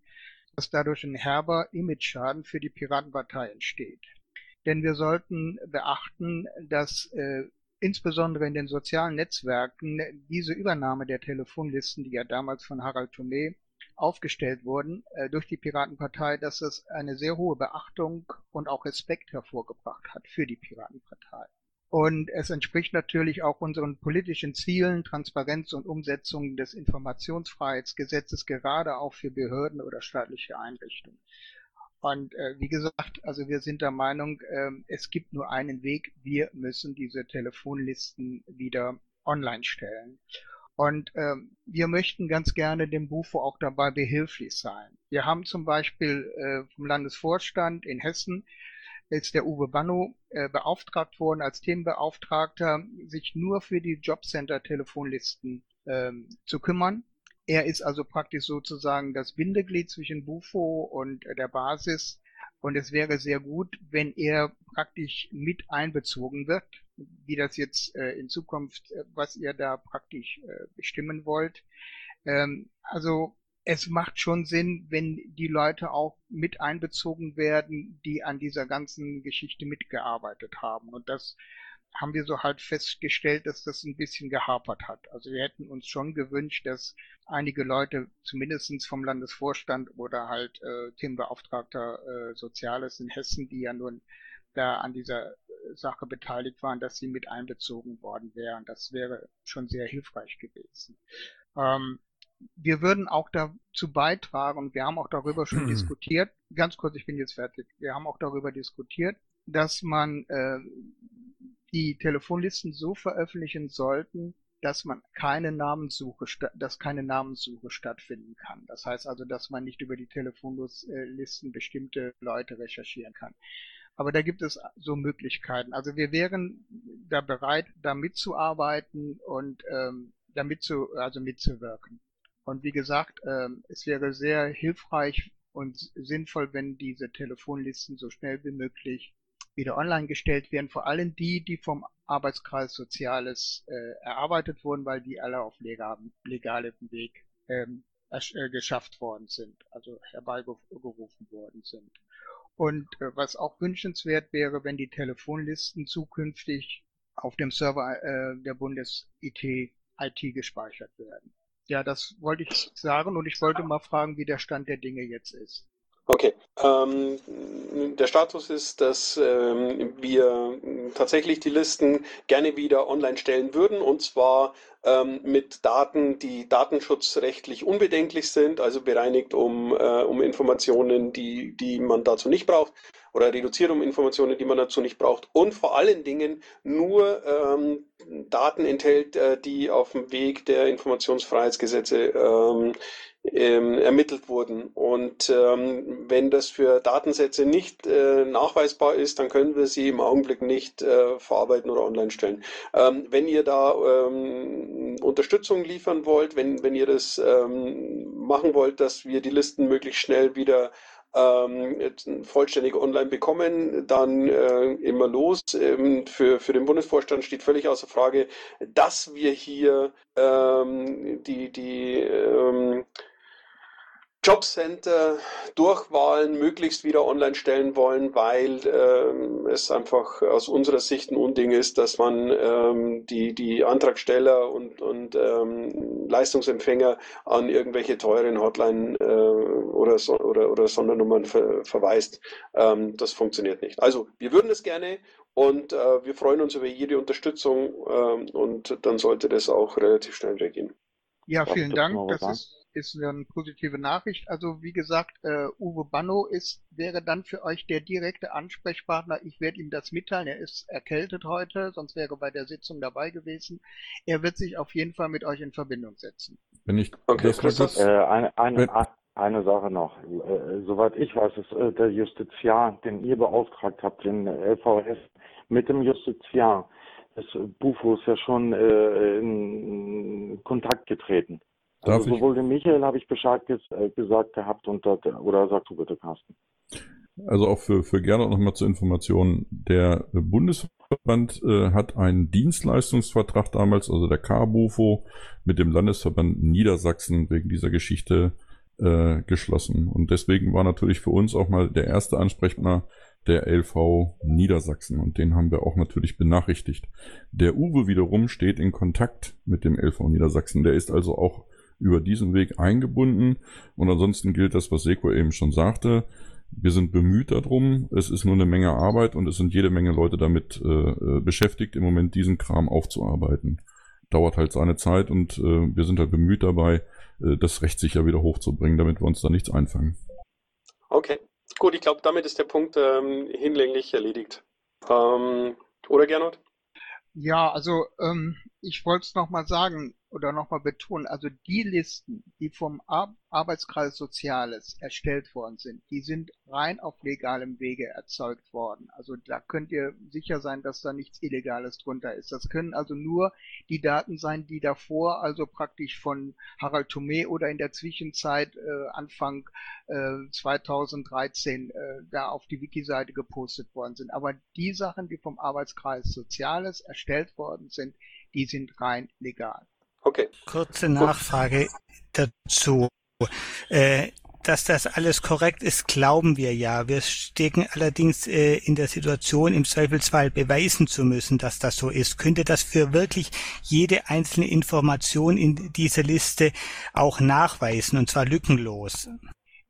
dass dadurch ein herber Image-Schaden für die Piratenpartei entsteht. Denn wir sollten beachten, dass äh, insbesondere in den sozialen Netzwerken diese Übernahme der Telefonlisten, die ja damals von Harald Thomé aufgestellt wurden äh, durch die Piratenpartei, dass es eine sehr hohe Beachtung und auch Respekt hervorgebracht hat für die Piratenpartei. Und es entspricht natürlich auch unseren politischen Zielen, Transparenz und Umsetzung des Informationsfreiheitsgesetzes, gerade auch für Behörden oder staatliche Einrichtungen. Und äh, wie gesagt, also wir sind der Meinung, äh, es gibt nur einen Weg. Wir müssen diese Telefonlisten wieder online stellen. Und ähm, wir möchten ganz gerne dem Bufo auch dabei behilflich sein. Wir haben zum Beispiel äh, vom Landesvorstand in Hessen ist der Uwe Banno äh, beauftragt worden als Themenbeauftragter, sich nur für die Jobcenter-Telefonlisten ähm, zu kümmern. Er ist also praktisch sozusagen das Bindeglied zwischen Bufo und äh, der Basis. Und es wäre sehr gut, wenn er praktisch mit einbezogen wird, wie das jetzt äh, in Zukunft, äh, was ihr da praktisch äh, bestimmen wollt. Ähm, also es macht schon Sinn, wenn die Leute auch mit einbezogen werden, die an dieser ganzen Geschichte mitgearbeitet haben. Und das haben wir so halt festgestellt, dass das ein bisschen gehapert hat. Also wir hätten uns schon gewünscht, dass einige Leute zumindestens vom Landesvorstand oder halt äh, Themenbeauftragter äh, Soziales in Hessen, die ja nun da an dieser Sache beteiligt waren, dass sie mit einbezogen worden wären. Das wäre schon sehr hilfreich gewesen. Ähm, wir würden auch dazu beitragen, und wir haben auch darüber schon diskutiert, ganz kurz, ich bin jetzt fertig, wir haben auch darüber diskutiert, dass man äh, die Telefonlisten so veröffentlichen sollten, dass man keine Namenssuche, dass keine Namenssuche stattfinden kann. Das heißt also, dass man nicht über die Telefonlisten bestimmte Leute recherchieren kann. Aber da gibt es so Möglichkeiten. Also wir wären da bereit, da mitzuarbeiten und ähm, damit zu, also mitzuwirken. Und wie gesagt, ähm, es wäre sehr hilfreich und sinnvoll, wenn diese Telefonlisten so schnell wie möglich wieder online gestellt werden, vor allem die, die vom Arbeitskreis Soziales äh, erarbeitet wurden, weil die alle auf legalem, legalem Weg ähm, äh, geschafft worden sind, also herbeigerufen worden sind. Und äh, was auch wünschenswert wäre, wenn die Telefonlisten zukünftig auf dem Server äh, der Bundes-IT IT gespeichert werden. Ja, das wollte ich sagen und ich wollte mal fragen, wie der Stand der Dinge jetzt ist. Okay. Ähm, der Status ist, dass ähm, wir tatsächlich die Listen gerne wieder online stellen würden und zwar ähm, mit Daten, die datenschutzrechtlich unbedenklich sind, also bereinigt um, äh, um Informationen, die, die man dazu nicht braucht oder reduziert um Informationen, die man dazu nicht braucht und vor allen Dingen nur ähm, Daten enthält, äh, die auf dem Weg der Informationsfreiheitsgesetze ähm, ermittelt wurden. Und ähm, wenn das für Datensätze nicht äh, nachweisbar ist, dann können wir sie im Augenblick nicht äh, verarbeiten oder online stellen. Ähm, wenn ihr da ähm, Unterstützung liefern wollt, wenn, wenn ihr das ähm, machen wollt, dass wir die Listen möglichst schnell wieder ähm, vollständig online bekommen, dann äh, immer los. Ähm, für, für den Bundesvorstand steht völlig außer Frage, dass wir hier ähm, die, die ähm, Jobcenter Durchwahlen möglichst wieder online stellen wollen, weil ähm, es einfach aus unserer Sicht ein Unding ist, dass man ähm, die, die Antragsteller und, und ähm, Leistungsempfänger an irgendwelche teuren Hotline äh, oder, so, oder, oder Sondernummern ver, verweist. Ähm, das funktioniert nicht. Also wir würden es gerne und äh, wir freuen uns über jede Unterstützung ähm, und dann sollte das auch relativ schnell reagieren. Ja, vielen Dank. Das ist ist eine positive Nachricht. Also wie gesagt, äh, Uwe Banno ist, wäre dann für euch der direkte Ansprechpartner. Ich werde ihm das mitteilen. Er ist erkältet heute, sonst wäre er bei der Sitzung dabei gewesen. Er wird sich auf jeden Fall mit euch in Verbindung setzen. Wenn ich okay, das äh, eine, eine, eine Sache noch. Äh, soweit ich weiß, ist äh, der Justiziar, den ihr beauftragt habt, den LVS, mit dem Justiziar des Bufos ja schon äh, in Kontakt getreten. Darf also sowohl dem Michael habe ich Bescheid ges äh, gesagt gehabt und dort, oder sag du bitte, Carsten. Also auch für, für Gernot nochmal zur Information. Der Bundesverband äh, hat einen Dienstleistungsvertrag damals, also der KBUFO, mit dem Landesverband Niedersachsen wegen dieser Geschichte äh, geschlossen. Und deswegen war natürlich für uns auch mal der erste Ansprechpartner der LV Niedersachsen und den haben wir auch natürlich benachrichtigt. Der Uwe wiederum steht in Kontakt mit dem LV Niedersachsen. Der ist also auch über diesen Weg eingebunden. Und ansonsten gilt das, was Seko eben schon sagte. Wir sind bemüht darum. Es ist nur eine Menge Arbeit und es sind jede Menge Leute damit äh, äh, beschäftigt, im Moment diesen Kram aufzuarbeiten. Dauert halt seine Zeit und äh, wir sind halt bemüht dabei, äh, das rechtssicher wieder hochzubringen, damit wir uns da nichts einfangen. Okay, gut, ich glaube, damit ist der Punkt ähm, hinlänglich erledigt. Ähm, oder Gernot? Ja, also ähm, ich wollte es nochmal sagen, oder nochmal betonen, also die Listen, die vom Ar Arbeitskreis Soziales erstellt worden sind, die sind rein auf legalem Wege erzeugt worden. Also da könnt ihr sicher sein, dass da nichts Illegales drunter ist. Das können also nur die Daten sein, die davor, also praktisch von Harald Thomé oder in der Zwischenzeit äh, Anfang äh, 2013 äh, da auf die Wiki-Seite gepostet worden sind. Aber die Sachen, die vom Arbeitskreis Soziales erstellt worden sind, die sind rein legal. Okay. Kurze Nachfrage dazu. Äh, dass das alles korrekt ist, glauben wir ja. Wir stecken allerdings äh, in der Situation, im Zweifelsfall beweisen zu müssen, dass das so ist. Könnte das für wirklich jede einzelne Information in dieser Liste auch nachweisen, und zwar lückenlos?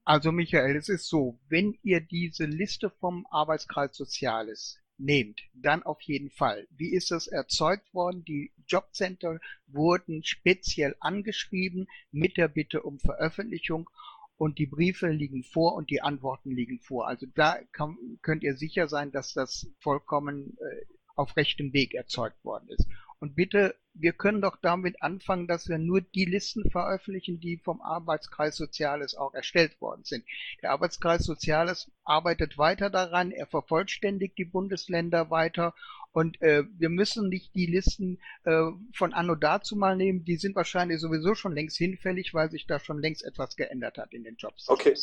Also Michael, es ist so, wenn ihr diese Liste vom Arbeitskreis Soziales nehmt, dann auf jeden Fall. Wie ist das erzeugt worden? Die Jobcenter wurden speziell angeschrieben mit der Bitte um Veröffentlichung und die Briefe liegen vor und die Antworten liegen vor. Also da kann, könnt ihr sicher sein, dass das vollkommen äh, auf rechtem Weg erzeugt worden ist. Und bitte, wir können doch damit anfangen, dass wir nur die Listen veröffentlichen, die vom Arbeitskreis Soziales auch erstellt worden sind. Der Arbeitskreis Soziales arbeitet weiter daran, er vervollständigt die Bundesländer weiter und äh, wir müssen nicht die Listen äh, von Anno dazu mal nehmen, die sind wahrscheinlich sowieso schon längst hinfällig, weil sich da schon längst etwas geändert hat in den Jobs. Okay.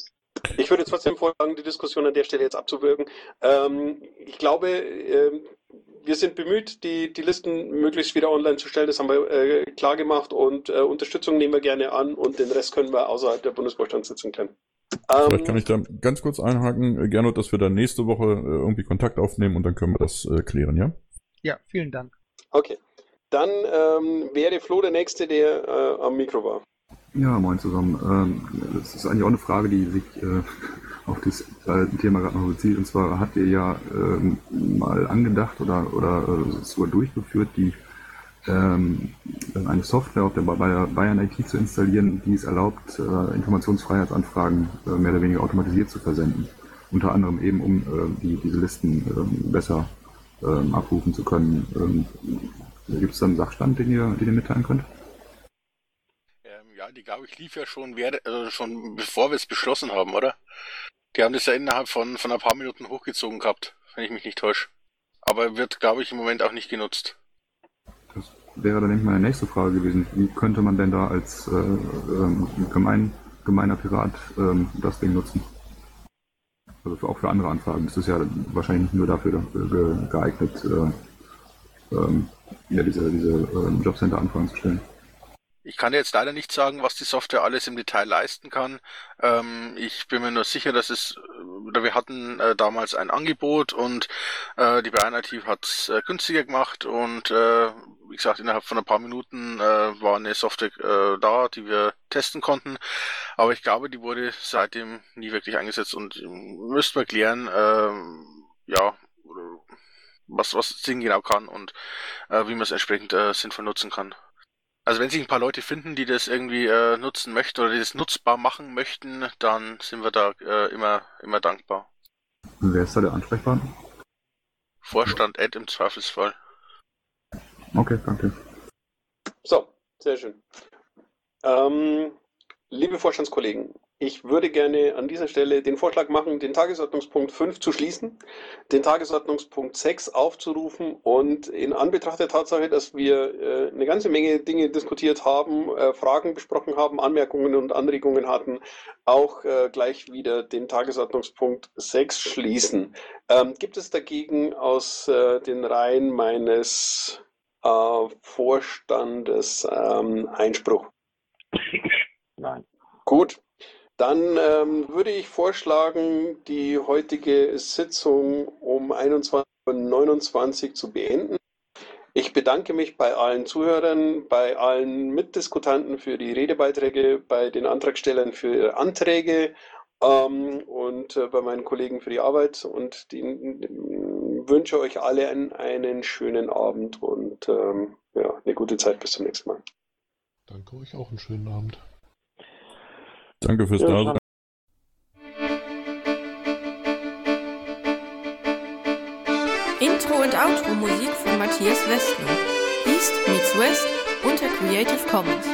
Ich würde trotzdem vorschlagen, die Diskussion an der Stelle jetzt abzuwürgen. Ähm, ich glaube, ähm, wir sind bemüht, die, die Listen möglichst wieder online zu stellen. Das haben wir äh, klar gemacht und äh, Unterstützung nehmen wir gerne an und den Rest können wir außerhalb der Bundesvorstandssitzung klären. Vielleicht Ähm, kann ich da ganz kurz einhaken, äh, Gernot, dass wir dann nächste Woche äh, irgendwie Kontakt aufnehmen und dann können wir das äh, klären, ja? Ja, vielen Dank. okay. Dann ähm, wäre Flo der Nächste, der äh, am Mikro war. Ja, moin zusammen. Ähm, das ist eigentlich auch eine Frage, die sich äh, auf das äh, Thema gerade noch bezieht. Und zwar habt ihr ja ähm, mal angedacht oder, oder äh, sogar durchgeführt, die ähm, eine Software auf der Bayer- Bayern IT zu installieren, die es erlaubt, Informationsfreiheitsanfragen mehr oder weniger automatisiert zu versenden. Unter anderem eben, um die, diese Listen besser abrufen zu können. Gibt es da einen Sachstand, den ihr, den ihr mitteilen könnt? Ja, die glaube ich lief ja schon, während, also schon bevor wir es beschlossen haben, oder? Die haben das ja innerhalb von, von ein paar Minuten hochgezogen gehabt, wenn ich mich nicht täusche. Aber wird, glaube ich, im Moment auch nicht genutzt. wäre dann meine nächste Frage gewesen. Wie könnte man denn da als äh, ähm, gemein, gemeiner Pirat ähm, das Ding nutzen? Also für, auch für andere Anfragen. Das ist ja wahrscheinlich nicht nur dafür ge geeignet, äh, ähm, ja, diese, diese ähm, Jobcenter-Anfragen zu stellen. Ich kann jetzt leider nicht sagen, was die Software alles im Detail leisten kann. Ähm, ich bin mir nur sicher, dass es, oder wir hatten äh, damals ein Angebot und äh, die Bayern IT hat es äh, günstiger gemacht und äh, wie gesagt, innerhalb von ein paar Minuten äh, war eine Software äh, da, die wir testen konnten. Aber ich glaube, die wurde seitdem nie wirklich eingesetzt und ähm, müssten wir klären, ähm, ja, was, was das Ding genau kann und wie man es entsprechend sinnvoll nutzen kann. Also wenn sich ein paar Leute finden, die das irgendwie äh, nutzen möchten oder die das nutzbar machen möchten, dann sind wir da äh, immer, immer dankbar. Und wer ist da der Ansprechpartner? Vorstand Ed im Zweifelsfall. Okay, danke. So, sehr schön. Ähm, liebe Vorstandskollegen, ich würde gerne an dieser Stelle den Vorschlag machen, den Tagesordnungspunkt 5 zu schließen, den Tagesordnungspunkt 6 aufzurufen und in Anbetracht der Tatsache, dass wir äh, eine ganze Menge Dinge diskutiert haben, äh, Fragen besprochen haben, Anmerkungen und Anregungen hatten, auch äh, gleich wieder den Tagesordnungspunkt 6 schließen. Ähm, gibt es dagegen aus den Reihen meines Vorstandes ähm, Einspruch? Nein. Gut, dann ähm, würde ich vorschlagen, die heutige Sitzung um 21.29 Uhr zu beenden. Ich bedanke mich bei allen Zuhörern, bei allen Mitdiskutanten für die Redebeiträge, bei den Antragstellern für ihre Anträge ähm, und äh, bei meinen Kollegen für die Arbeit und die, wünsche euch alle einen, einen schönen Abend und ähm, ja, eine gute Zeit. Bis zum nächsten Mal. Danke euch auch einen schönen Abend. Danke fürs Ja, Dasein. Intro und Outro Musik von Matthias Westner. East meets West unter Creative Commons.